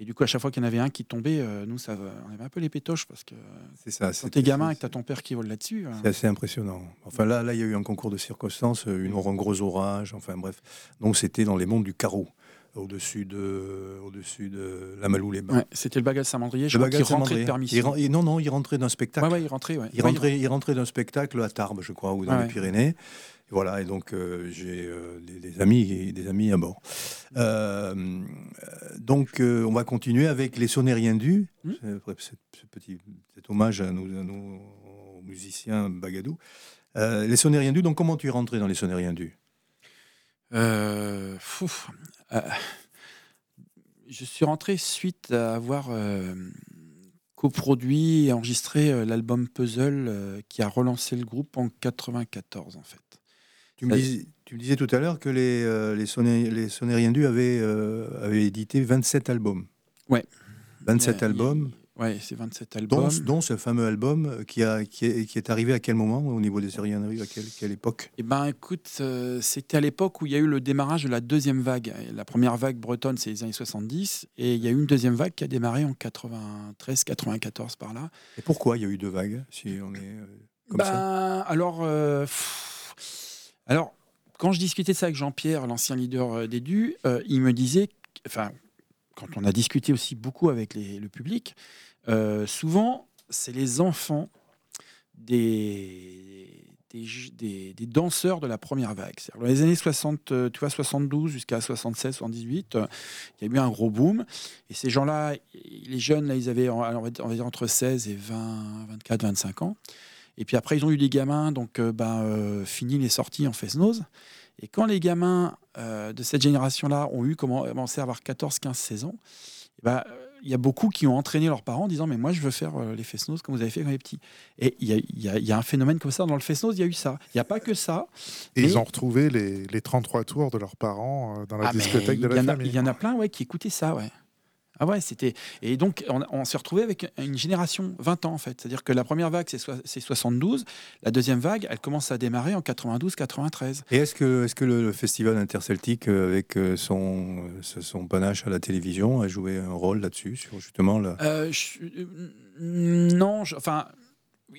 et du coup, à chaque fois qu'il y en avait un qui tombait, euh, nous, ça, on avait un peu les pétoches, parce que C'est ça. quand c'est- t'es gamin et que t'as ton père qui vole là-dessus. euh, C'est assez impressionnant. Enfin là, là, il y a eu un concours de circonstances, une, un gros orage, enfin bref. Donc c'était dans les monts du Carreau, au-dessus de, au-dessus de la Malou-les-Bains. ouais, C'était le bagage Saint-Mandrier, je Le crois qu'il bagage rentrait de. Il non, non, il rentrait d'un spectacle. Ouais, ouais, il rentrait. Il rentrait, il rentrait d'un spectacle à Tarbes, je crois, ou dans les Pyrénées. Et voilà, et donc euh, j'ai euh, des, des amis, et des amis à bord. Euh, donc on va continuer avec les Sonériens du. C'est- ce, ce petit cet hommage à nos, à nos musiciens Bagadou. Les Sonériens du, donc comment tu es rentré dans les Sonériens du? Euh, je suis rentré suite à avoir euh, coproduit et enregistré euh, l'album Puzzle euh, qui a relancé le groupe en 94 en fait. tu me, Ça- dis- tu me disais tout à l'heure que les, euh, les, Soné- les Sonériens du avaient, euh, avaient édité 27 albums. Ouais. 27 Il y a- albums. Ouais, c'est 27 Dont, albums. dont ce fameux album qui, a, qui, est, qui est arrivé à quel moment au niveau des Sonériens à quelle, quelle époque? Eh ben, écoute, euh, c'était à l'époque où il y a eu le démarrage de la deuxième vague. La première vague bretonne, c'est les années 70, et il y a eu une deuxième vague qui a démarré en 93, 94 par là. Et pourquoi il y a eu deux vagues si on est euh, comme ça? Ben, alors, euh, pff, alors, quand je discutais de ça avec Jean-Pierre, l'ancien leader euh, des DU, euh, il me disait, enfin, quand on a discuté aussi beaucoup avec le public, euh, souvent, c'est les enfants des, danseurs de la première vague. Dans les années 60, euh, tu vois, 72 jusqu'à 76, 78, euh, il y a eu un gros boom. Et ces gens-là, les jeunes, ils avaient, entre 16 et 20, 24, 25 ans. Et puis après, ils ont eu des gamins, donc ben, fini les sorties en Fesnose. Et quand les gamins euh, de cette génération-là ont eu commencé à avoir 14, 15, 16 ans, eh ben, euh, il y a beaucoup qui ont entraîné leurs parents en disant Mais moi, je veux faire euh, les Fesnose comme vous avez fait quand les petits. Et il y a, y y un phénomène comme ça. Dans le Fesnose, il y a eu ça. Il n'y a pas que ça. Et Mais- ils ont retrouvé les, les 33 tours de leurs parents euh, dans la Ah, discothèque de la famille. Il y en a plein ouais, qui écoutaient ça, ouais. Ah ouais, c'était. Et donc, on, on s'est retrouvé avec une génération 20 ans, en fait. C'est-à-dire que la première vague, c'est c'est 72. La deuxième vague, elle commence à démarrer en 92-93. Et est-ce que, est que le, le festival interceltique, euh, avec euh, son, euh, son panache à la télévision, a joué un rôle là-dessus, sur justement la... Euh, je- non, je- enfin,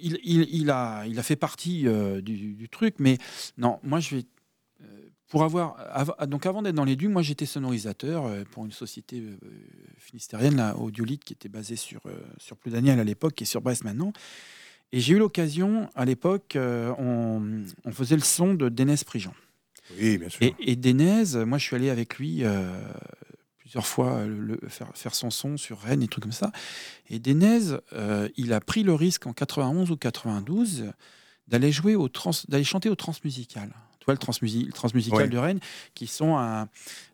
il, il- il a, il a fait partie euh, du, du truc, mais non, moi je vais. Pour avoir, av- donc avant d'être dans les dunes, moi j'étais sonorisateur euh, pour une société euh, finistérienne, la Audiolite, qui était basée sur, euh, sur plus d'années à l'époque et sur Brest maintenant. Et j'ai eu l'occasion, à l'époque, on, on faisait le son de Dénès Prigent. Oui, bien sûr. Et, et Dénez, moi je suis allé avec lui euh, plusieurs fois le- faire, faire son son sur Rennes et trucs comme ça. Et Dénez, euh, il a pris le risque en 91 ou 92 d'aller jouer au trans, d'aller chanter au transmusical. Transmusical Ouais. de Rennes, qui sont un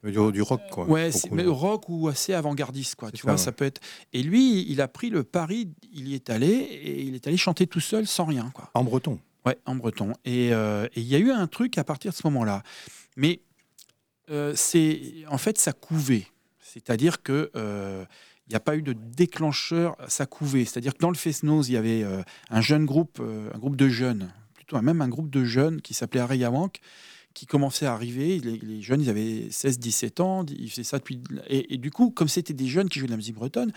Du, du rock, quoi. ouais, mais rock ou assez avant-gardiste quoi. Tu ça, vois, ouais. ça peut être. Et lui, il a pris le pari, il y est allé et il est allé chanter tout seul sans rien quoi. En breton. Ouais, en breton. Et euh, il y a eu un truc à partir de ce moment-là. Mais euh, c'est en fait ça couvait. C'est-à-dire que euh, il n'y a pas eu de déclencheur, ça couvait. C'est-à-dire que dans le Fesnose, il y avait euh, un jeune groupe, euh, un groupe de jeunes, plutôt même un groupe de jeunes qui s'appelait Arayawank, qui commençait à arriver. Les, les jeunes, ils avaient 16-17 ans, ils faisaient ça depuis. Et, et du coup, comme c'était des jeunes qui jouaient de la musique bretonne,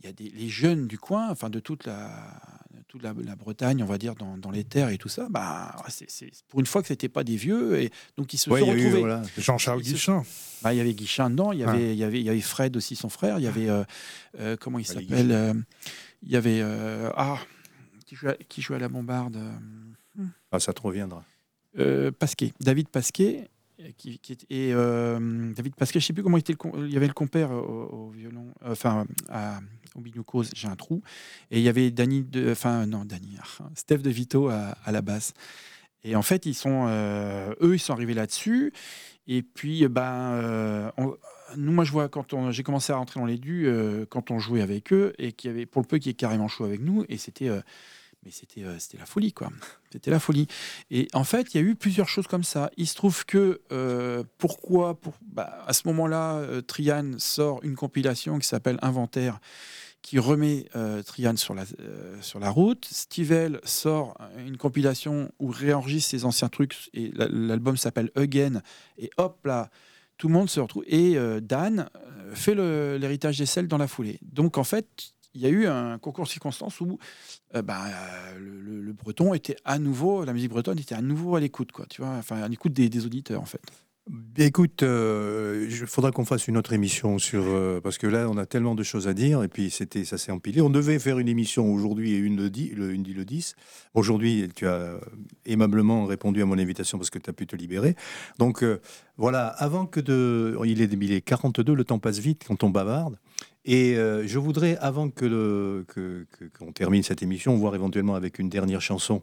il y a des, les jeunes du coin, enfin de toute la, toute la, la Bretagne, on va dire, dans, dans les terres et tout ça, bah, c'est, pour une fois que c'était pas des vieux, et donc ils se Ouais, sont retrouvés. voilà. Jean-Charles Guichin. Bah, il y avait Guichin dedans, il y Ah. avait, il y avait, il y avait Fred aussi, son frère, il y avait, euh, euh, comment il Ah, s'appelle euh, Il y avait, euh, ah, qui jouait, à, qui jouait à la bombarde Ah, ça te reviendra. euh, Pasquet, David Pasquet. euh, Qui, qui et euh, David Pasquet, je sais plus comment il était. il y avait le compère au, violon, enfin au binocose, j'ai un trou. Et il y avait Danny, enfin non Danny, ah, Steph de Vito à, la basse. Et en fait, ils sont, euh, eux, ils sont arrivés là-dessus. Et puis, ben, nous, moi, je vois quand j'ai commencé à rentrer dans les dus, quand on jouait avec eux, et qu'il y avait, pour le peu, qui est carrément chaud avec nous, et c'était, mais c'était, euh, c'était la folie, quoi. C'était la folie. Et en fait, il y a eu plusieurs choses comme ça. Il se trouve que euh, pourquoi, pour, bah, à ce moment-là, euh, Trian sort une compilation qui s'appelle Inventaire, qui remet euh, Trian sur la, sur la route. Stivell sort une compilation où réenregistre ses anciens trucs et la- l'album s'appelle Again. Et hop là, tout le monde se retrouve. Et Dan fait l'héritage des selles dans la foulée. Donc en fait, il y a eu un concours de circonstances où euh, bah, euh, le, le- le breton était à nouveau, la musique bretonne était à nouveau à l'écoute, quoi. Tu vois, enfin à l'écoute des, des auditeurs en fait. Bien, Écoute, euh, il faudra qu'on fasse une autre émission sur euh, parce que là on a tellement de choses à dire et puis c'était ça s'est empilé. On devait faire une émission aujourd'hui et une le, di- le, une le 10. Aujourd'hui, tu as aimablement répondu à mon invitation parce que tu as pu te libérer. Donc euh, voilà, avant que de il est il est 42, le temps passe vite quand on bavarde. Et euh, je voudrais, avant que qu'on termine cette émission, voir éventuellement avec une dernière chanson,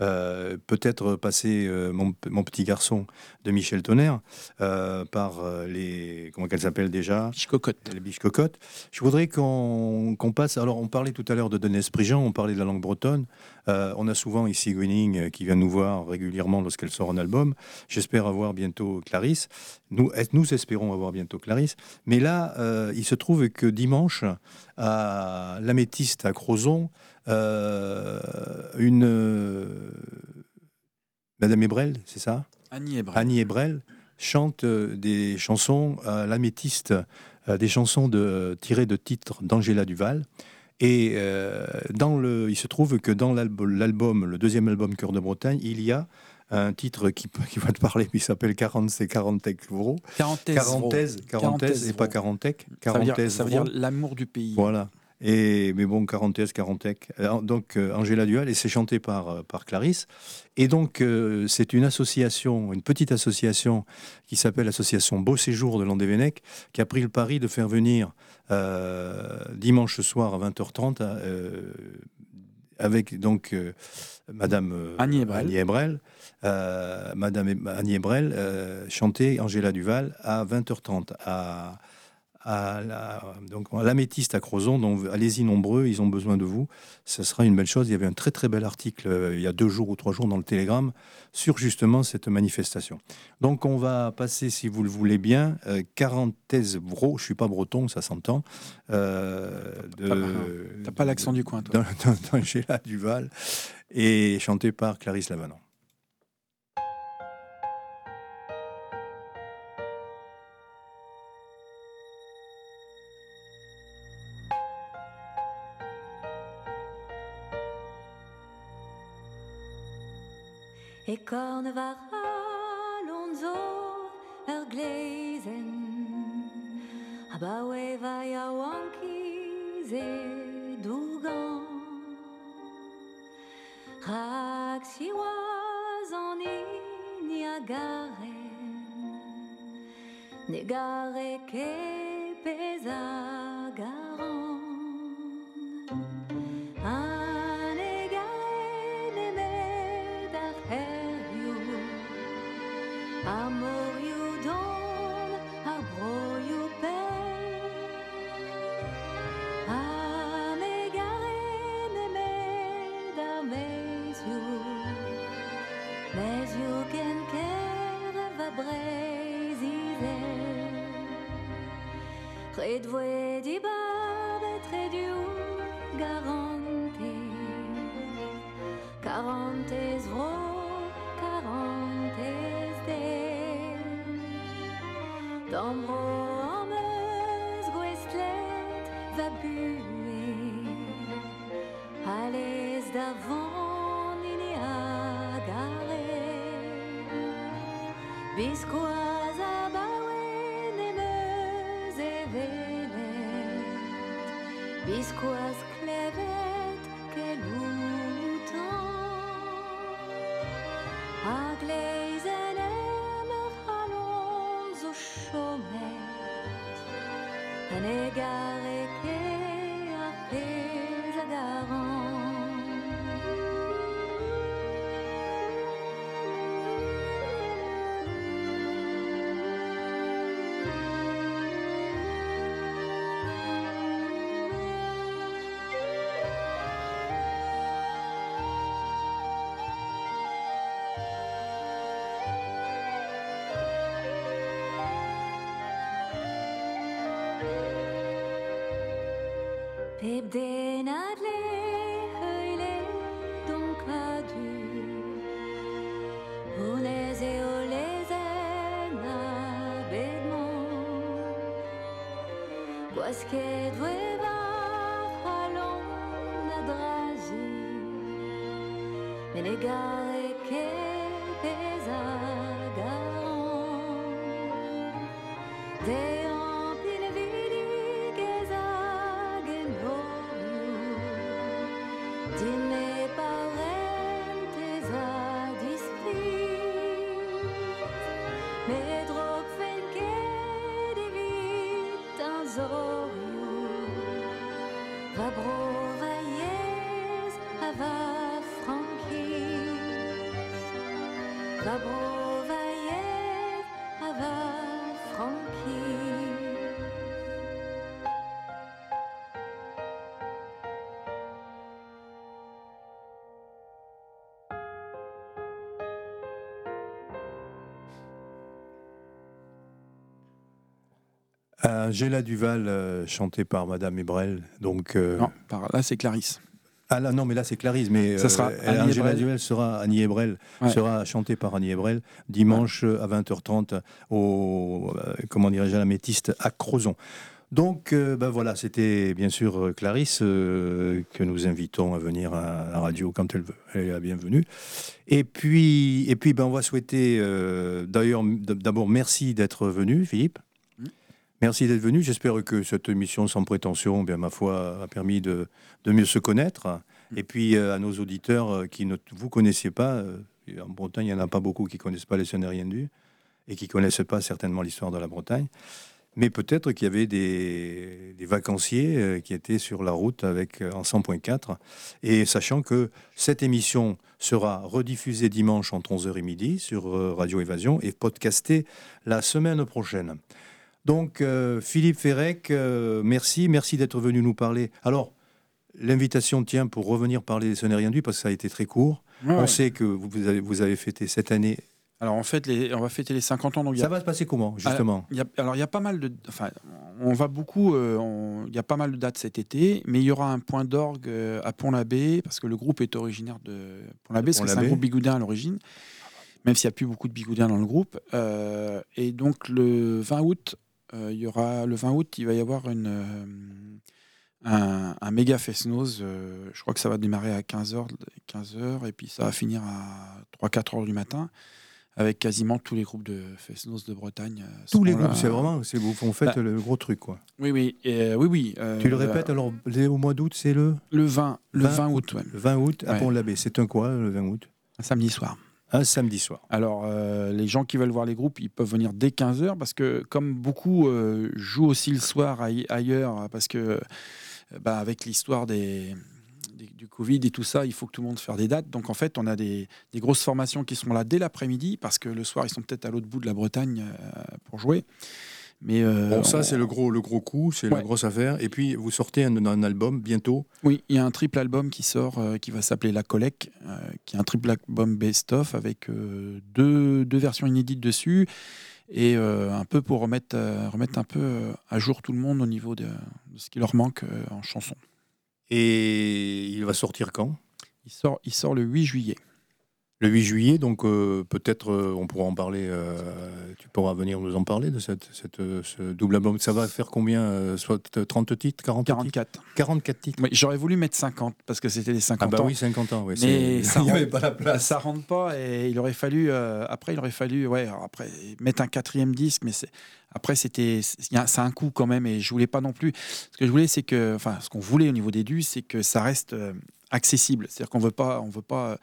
euh, peut-être passer euh, mon, mon petit garçon de Michel Tonnerre euh, par les. Comment qu'elle s'appelle déjà? Cocotte. les biches cocottes. Je voudrais qu'on passe. Alors, on parlait tout à l'heure de Denis Prigent, on parlait de la langue bretonne. On a souvent ici Gwynning euh, qui vient nous voir régulièrement lorsqu'elle sort un album. J'espère avoir bientôt Clarisse. Nous, est- nous espérons avoir bientôt Clarisse. Mais là, il se trouve que dimanche, à l'Améthyste à Crozon, une. Euh, Madame Ebrel, c'est ça Annie Ebrel. Annie Ebrel chante euh, des chansons à l'améthyste, euh, des chansons de, tirées de titres d'Angela Duval. Et euh, dans le, il se trouve que dans l'alb- l'album, le deuxième album Cœur de Bretagne, il y a un titre qui, *laughs* va te parler, qui s'appelle 40 c'est 40 euros. Quarantaise. Quarantaise, quarantaise et pas quarantec. Ça veut dire, l'amour du pays. Voilà. Et, mais bon, Quarantaise, Quarantec. Alors, Donc, euh, Angela Duval, et c'est chanté par, euh, par Clarisse. Et donc, euh, c'est une association, une petite association qui s'appelle l'Association Beau Séjour de Landévennec, qui a pris le pari de faire venir euh, dimanche soir à 20h30 euh, avec donc euh, Madame euh, Annie Ebrel. Annie Ebrel, euh, Madame Annie Ebrel euh, chanter Angela Duval à 20h30 à, à la, donc à l'améthyste à Crozon. Donc allez-y nombreux, ils ont besoin de vous. Ce sera une belle chose. Il y avait un très très bel article euh, il y a deux jours ou trois jours dans le Télégramme sur justement cette manifestation. Donc on va passer, si vous le voulez bien, euh, Quarantaise Bro, je suis pas breton, ça s'entend. Euh, T'as pas l'accent du coin, toi. d'un- d'un- d'Angela Duval et chanté par Clarisse Lavanon. E Cornevar Alonso er gläsen Aber va ja wankis e dugan Rak si was en Niagaren Negare обидвоє дівчата. Gwasket vweva halon na drazi Men e Angela Duval, euh, chantée par Madame Ebrel. Donc, euh, Non, par là, c'est Clarisse. ah là, non, mais là c'est Clarisse, mais Ça sera Annie Angela. Duval sera Annie Ebrel, Ouais. sera chantée par Annie Ebrel dimanche euh, à 20h30 au euh, comment dirais-je à la Métiste à Crozon. Donc euh, ben voilà, c'était bien sûr euh, Clarisse euh, que nous invitons à venir à la radio quand elle veut. Elle est la bienvenue. Et puis et puis ben on va souhaiter euh, d'ailleurs d'abord merci d'être venu Philippe. Mm. Merci d'être venu. J'espère que cette émission sans prétention, bien ma foi, a permis de, de mieux se connaître. Et puis euh, à nos auditeurs euh, qui ne vous connaissiez pas, euh, en Bretagne, il n'y en a pas beaucoup qui connaissent pas les Sonériens du et qui connaissent pas certainement l'histoire de la Bretagne. Mais peut-être qu'il y avait des, des vacanciers qui étaient sur la route avec en 100.4. Et sachant que cette émission sera rediffusée dimanche entre 11h et midi sur Radio Évasion et podcastée la semaine prochaine. Donc, euh, Philippe Ferrec, euh, merci. Merci d'être venu nous parler. Alors, l'invitation tient pour revenir parler des Sonériens du parce que ça a été très court. Ouais, On ouais. sait que vous avez, vous avez fêté cette année. Alors en fait, les- on va fêter les 50 ans. Donc a Ça va se passer comment, justement? Il y a- alors il y a pas mal de, enfin, on va beaucoup, euh, il y a pas mal de dates cet été, mais il y aura un point d'orgue euh, à Pont-l'Abbé parce que le groupe est originaire de Pont-l'Abbé, parce que c'est un groupe bigoudin à l'origine, même s'il n'y a plus beaucoup de bigoudins dans le groupe. Euh, et donc le 20 août, il y aura le 20 août, il va y avoir une euh, un, un méga fest-noz. euh, je crois que ça va démarrer à 15h, 15h et puis ça va finir à 3-4 heures du matin. Avec quasiment tous les groupes de fest-noz de Bretagne. euh, Tous les groupes, c'est vraiment, c'est vous, vous faites Bah, le gros truc, quoi. Oui, oui, et, euh, oui, oui. euh, tu le répètes, alors, au mois d'août, c'est le Le 20, le 20 août, ouais, Le 20 août à Ouais. Pont-l'Abbé. C'est un quoi, le 20 août? Un samedi soir. Un samedi soir. Alors, euh, les gens qui veulent voir les groupes, ils peuvent venir dès 15h parce que, comme beaucoup euh, jouent aussi le soir aille- ailleurs, parce que, euh, bah, avec l'histoire du Covid et tout ça, il faut que tout le monde fasse des dates. Donc, en fait, on a des, grosses formations qui sont là dès l'après-midi parce que le soir, ils sont peut-être à l'autre bout de la Bretagne pour jouer. Mais euh, Bon, ça, on- c'est le gros, le gros coup, c'est la grosse affaire. Et puis, vous sortez un, un album bientôt. Oui, il y a un triple album qui sort euh, qui va s'appeler La Collec, euh, qui est un triple album best-of avec deux, deux versions inédites dessus et un peu pour remettre, remettre un peu à jour tout le monde au niveau de, de ce qui leur manque en chanson. Et il va sortir quand? Il sort, il sort le 8 juillet. Le 8 juillet, donc euh, peut-être euh, on pourra en parler. euh, tu pourras venir nous en parler de cette, cette, ce double album. Ça va faire combien Soit 30 titres 40 titres 44. 44 titres Oui, J'aurais voulu mettre 50 parce que c'était les 50 Ah bah ans. oui, 50 ans. Mais c'est- ça *laughs* rentre- pas la place. Ça rentre pas et il aurait fallu après il aurait fallu ouais après mettre un quatrième disque mais c'est après c'était c'est un coup quand même et je voulais pas non plus ce que je voulais c'est que enfin ce qu'on voulait au niveau des dus c'est que ça reste accessible c'est-à-dire qu'on veut pas on veut pas euh,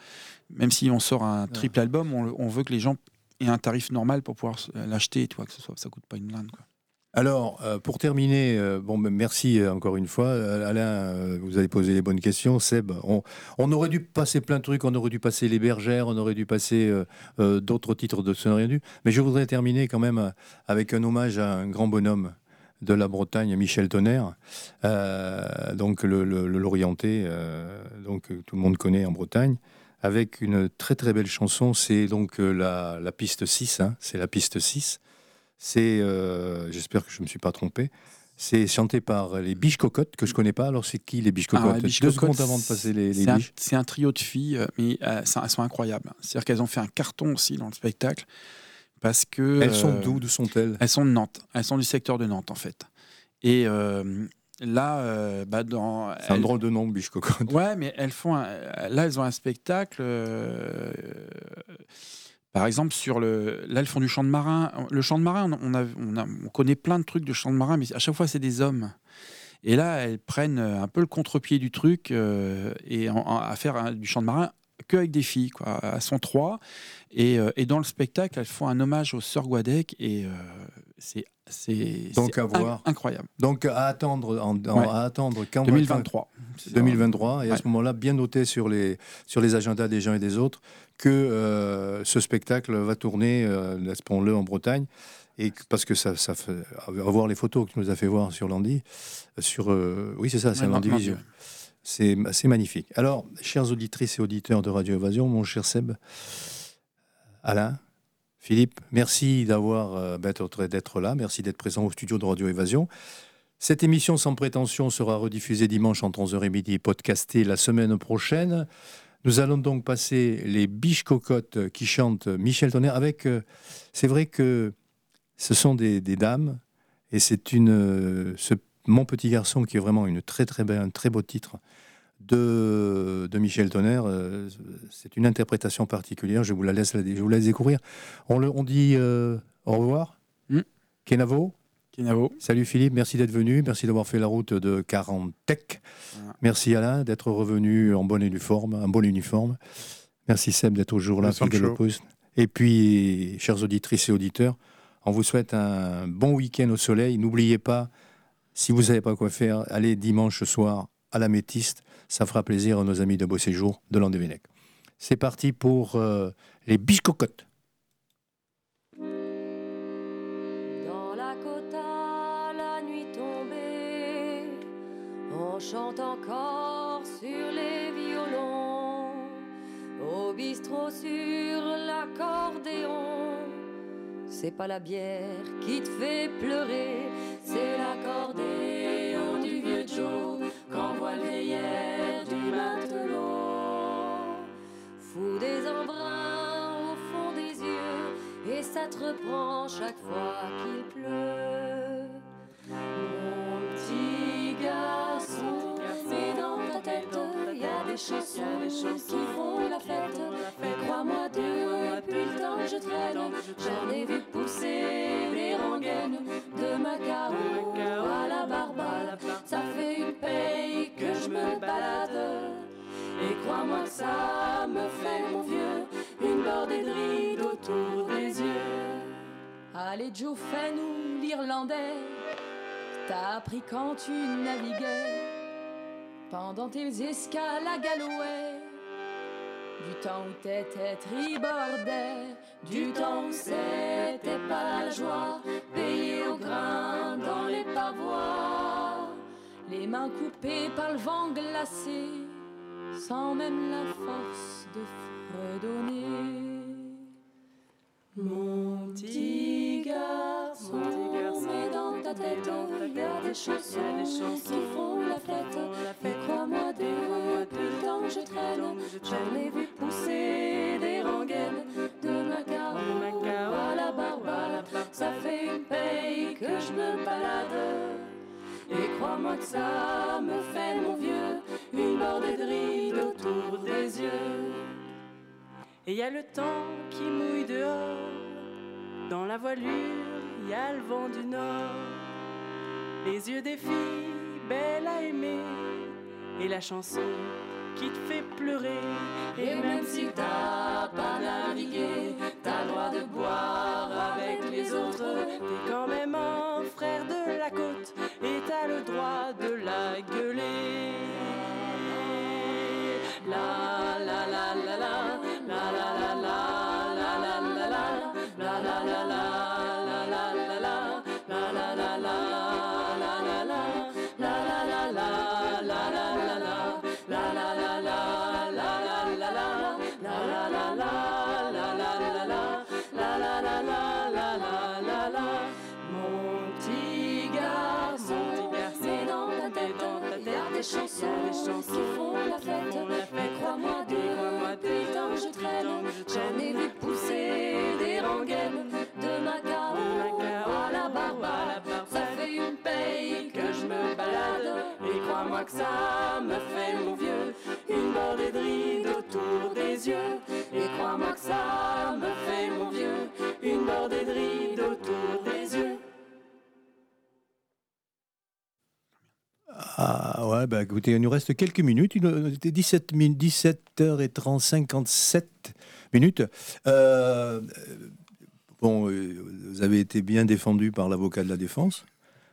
même si on sort un triple album on, veut que les gens aient un tarif normal pour pouvoir s- l'acheter tu vois que ce soit ça coûte pas une blinde quoi. Alors, euh, pour terminer, euh, bon, ben, merci euh, encore une fois. Euh, Alain, euh, vous avez posé les bonnes questions. Seb, on, on aurait dû passer plein de trucs. On aurait dû passer Les Bergères, on aurait dû passer euh, euh, d'autres titres de Ce rien du. Mais je voudrais terminer quand même euh, avec un hommage à un grand bonhomme de la Bretagne, Michel Tonnerre, euh, donc le, le- le Lorientais, euh, donc tout le monde connaît en Bretagne, avec une très très belle chanson. C'est donc euh, la, la piste 6, hein, c'est la piste 6. C'est, euh, j'espère que je ne me suis pas trompé, C'est chanté par les Biches Cocottes, que je connais pas. Alors, c'est qui les Biches Ah, Cocottes les Biches Deux Cocottes, secondes avant de passer les, les C'est un, biches. c'est un trio de filles, mais elles sont incroyables. C'est-à-dire qu'elles ont fait un carton aussi dans le spectacle. Parce que. Elles sont euh, d'où D'où sont-elles? Elles sont de Nantes. Elles sont du secteur de Nantes, en fait. Et euh, là, euh, bah, dans. C'est un drôle de nom, Biches Cocottes. Ouais, mais elles font. un- là, elles ont un spectacle. euh, par exemple, sur le. Là, elles font du chant de marin. Le chant de marin, on, a, on, a- on connaît plein de trucs de chant de marin, mais à chaque fois, c'est des hommes. Et là, elles prennent un peu le contre-pied du truc euh, et en- en- à faire un- du chant de marin que avec des filles. Quoi. Elles sont trois. Et, euh, et dans le spectacle, elles font un hommage aux sœurs Guadec. Et euh, c'est. c'est Donc, à voir. Incroyable. Donc, à attendre, en- en- Ouais. à attendre quand 2023. 2023 et à Ouais. ce moment-là bien noté sur les sur les agendas des gens et des autres que euh, ce spectacle va tourner euh, laisse-le en Bretagne et parce que ça ça fait à voir les photos que tu nous as fait voir sur Landy sur euh, oui c'est ça c'est Ouais, un Landy, Landy Vision. ouais. C'est c'est magnifique alors chères auditrices et auditeurs de Radio Évasion mon cher Seb Alain Philippe merci d'avoir euh, d'être d'être là merci d'être présent au studio de Radio Évasion cette émission sans prétention sera rediffusée dimanche entre 11h et midi et podcastée la semaine prochaine. Nous allons donc passer les biches cocottes qui chantent Michel Tonnerre avec. euh, c'est vrai que ce sont des, dames et c'est une. euh, mon petit garçon qui est vraiment une très très belle, un très beau titre de, de Michel Tonnerre. euh, c'est une interprétation particulière. Je vous la laisse, je vous la laisse découvrir. On, le, on dit euh, au revoir. Mm. Kenavo. Kenavo. Salut Philippe, merci d'être venu, merci d'avoir fait la route de 40 Tech. Voilà. Merci Alain d'être revenu en bonne uniforme, un bon uniforme. Merci Seb d'être toujours là, fidèle au poste. Et puis, chers auditrices et auditeurs, on vous souhaite un bon week-end au soleil. N'oubliez pas, si vous savez pas quoi faire, allez dimanche soir à la Métiste. Ça fera plaisir à nos amis de Beau Séjour de Landévennec. C'est parti pour euh, les biches cocottes. Dans la cota, la nuit tombée, on chante encore sur les violons, au bistrot sur l'accordéon. C'est pas la bière qui te fait pleurer, c'est l'accordéon du vieux Joe qu'envoie le vieillard du matelot. Fou des embruns au fond des yeux, et ça te reprend chaque fois qu'il pleut. Mon petit garçon, mais dans ta tête, y a des chansons qui font la fête. Et crois-moi, depuis je traîne, j'en ai vu pousser des rengaines de Macao à la Barbade. Ça fait une paye que je me balade. Et crois-moi que ça me fait, mon vieux, une bordée de rides autour des yeux. Allez, Joe, fais-nous l'Irlandais. T'as appris quand tu naviguais pendant tes escales à Galway. Du temps où t'étais tribordais, du temps où c'était pas la joie, payé au grain dans les pavois, les mains coupées par le vent glacé, sans même la force de fredonner. Mon petit ta tête, il y a des chansons qui font la fête. Mais crois-moi, depuis le temps que je traîne, j'en ai vu pousser des rengaines de Macao à la Barbade. Ça fait une paye que je me balade. Et crois-moi que ça me fait, mon vieux, une bordée de rides autour des yeux. Et y a le temps qui mouille dehors. Dans la voilure, y a le vent du nord. Les yeux des filles, belles à aimer. Et la chanson qui te fait pleurer. Et même si t'as pas navigué, t'as le droit de boire avec les autres. T'es quand même un frère de la côte. Et t'as le droit de la gueuler. La Mais crois-moi, depuis le je traîne, j'en ai vu pousser des rengaines de Macao à la Barbade. Ça fait une paye que je me balade, et crois-moi que ça me fait mon vieux. Une bordée de rides autour des yeux, et crois-moi que ça me fait mon vieux. Une bordée de rides autour Ah ouais, bah écoutez, il nous reste quelques minutes. Il était 17 min- 17h30, 57 minutes. Euh, bon, euh, vous avez été bien défendu par l'avocat de la défense.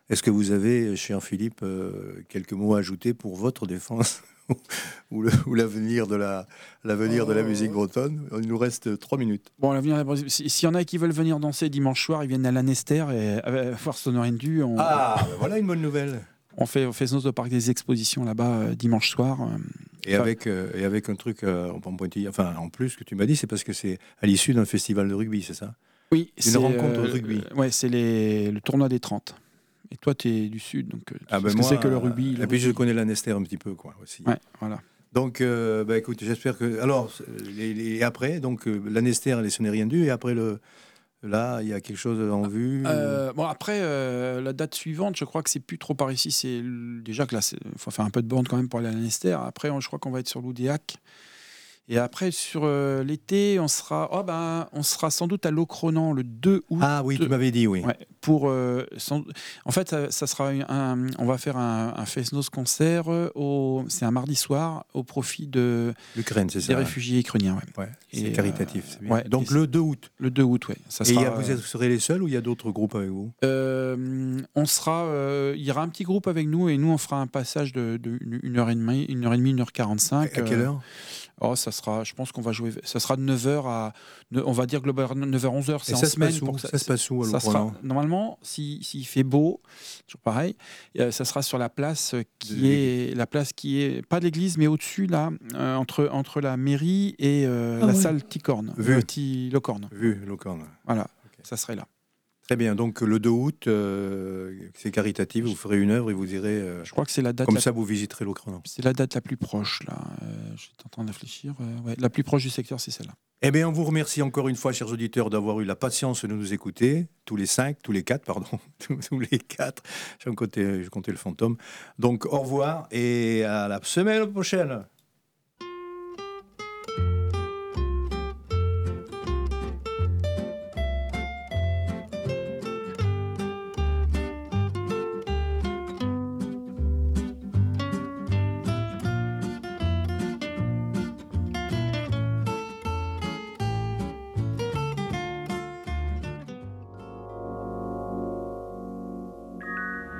Est-ce que vous avez, cher Philippe, euh, quelques mots à ajouter pour votre défense *laughs* ou l'avenir de la l'avenir de la musique bretonne? Il nous reste trois minutes. Bon, l'avenir, si- s'il y en a qui veulent venir danser dimanche soir, ils viennent à l'Anester et à voir Sonorendu. On, Ah, bah voilà une bonne nouvelle. On fait, on fait au parc des expositions là-bas euh, dimanche soir. euh. Et avec, euh, et avec un truc en pointillé, enfin en plus que tu m'as dit, c'est parce que c'est à l'issue d'un festival de rugby, c'est ça? Oui, Une c'est, rencontre euh, de rugby. ouais, c'est le tournoi des 30. Et toi, tu es du Sud, donc tu sais ce que c'est que le rugby. le Ah, ben Et puis je connais l'Anester un petit peu, quoi, aussi. Ouais, voilà. Donc, euh, bah, écoute, j'espère que. Alors, les, les- et après, donc l'Anester, les n'est rien dû, et après le. Là, il y a quelque chose en vue. Euh, bon, après, euh, la date suivante, je crois que c'est plus trop par ici. C'est déjà que là, il faut faire un peu de borne quand même pour aller à l'Anester. Après, on- je crois qu'on va être sur l'Oudéac. Et après, sur euh, l'été, on sera, oh ben, on sera sans doute à Locronan le 2 août. Ah oui, tu m'avais dit, oui. Ouais, pour, euh, sans- En fait, ça, ça sera un, on va faire un, un Fesnos concert. euh, Au... C'est un mardi soir au profit de, L'Ukraine, c'est des ça réfugiés ukrainiens. Ouais. Ouais, c'est caritatif. c'est bien. ouais, donc le 2 août. Le 2 août. Ça Et a- vous êtes- serez les seuls ou il y a d'autres groupes avec vous? On sera, il y aura un petit groupe avec nous et nous on fera un passage de, de une- une heure et demie, une heure et demie, une heure quarante-cinq. À quelle heure? Oh, ça sera, je pense qu'on va jouer, ça sera de 9h à, on va dire globalement 9h 11h, c'est en ça se semaine passe où pour que Ça se passe où à ça sera, normalement, si- s'il fait beau, toujours pareil, euh, ça sera sur la place qui De est la place qui est pas de l'église, mais au-dessus là, euh, entre entre la mairie et euh, Ah la salle Ticorne, Vu. Vu, Locorne. Voilà, ça serait là. Très bien. Donc le 2 août, euh, c'est caritatif. Vous ferez une œuvre et vous irez. euh, Je crois que c'est la date. comme la- ça, vous visiterez Locronan. C'est la date la plus proche là. Euh, J'étais en train de réfléchir. Euh, ouais, la plus proche du secteur, c'est celle-là. Eh bien, on vous remercie encore une fois, chers auditeurs, d'avoir eu la patience de nous écouter, tous les cinq, tous les quatre, pardon, *laughs* tous, les quatre. J'en comptais, je comptais le fantôme. Donc, au revoir et à la semaine prochaine.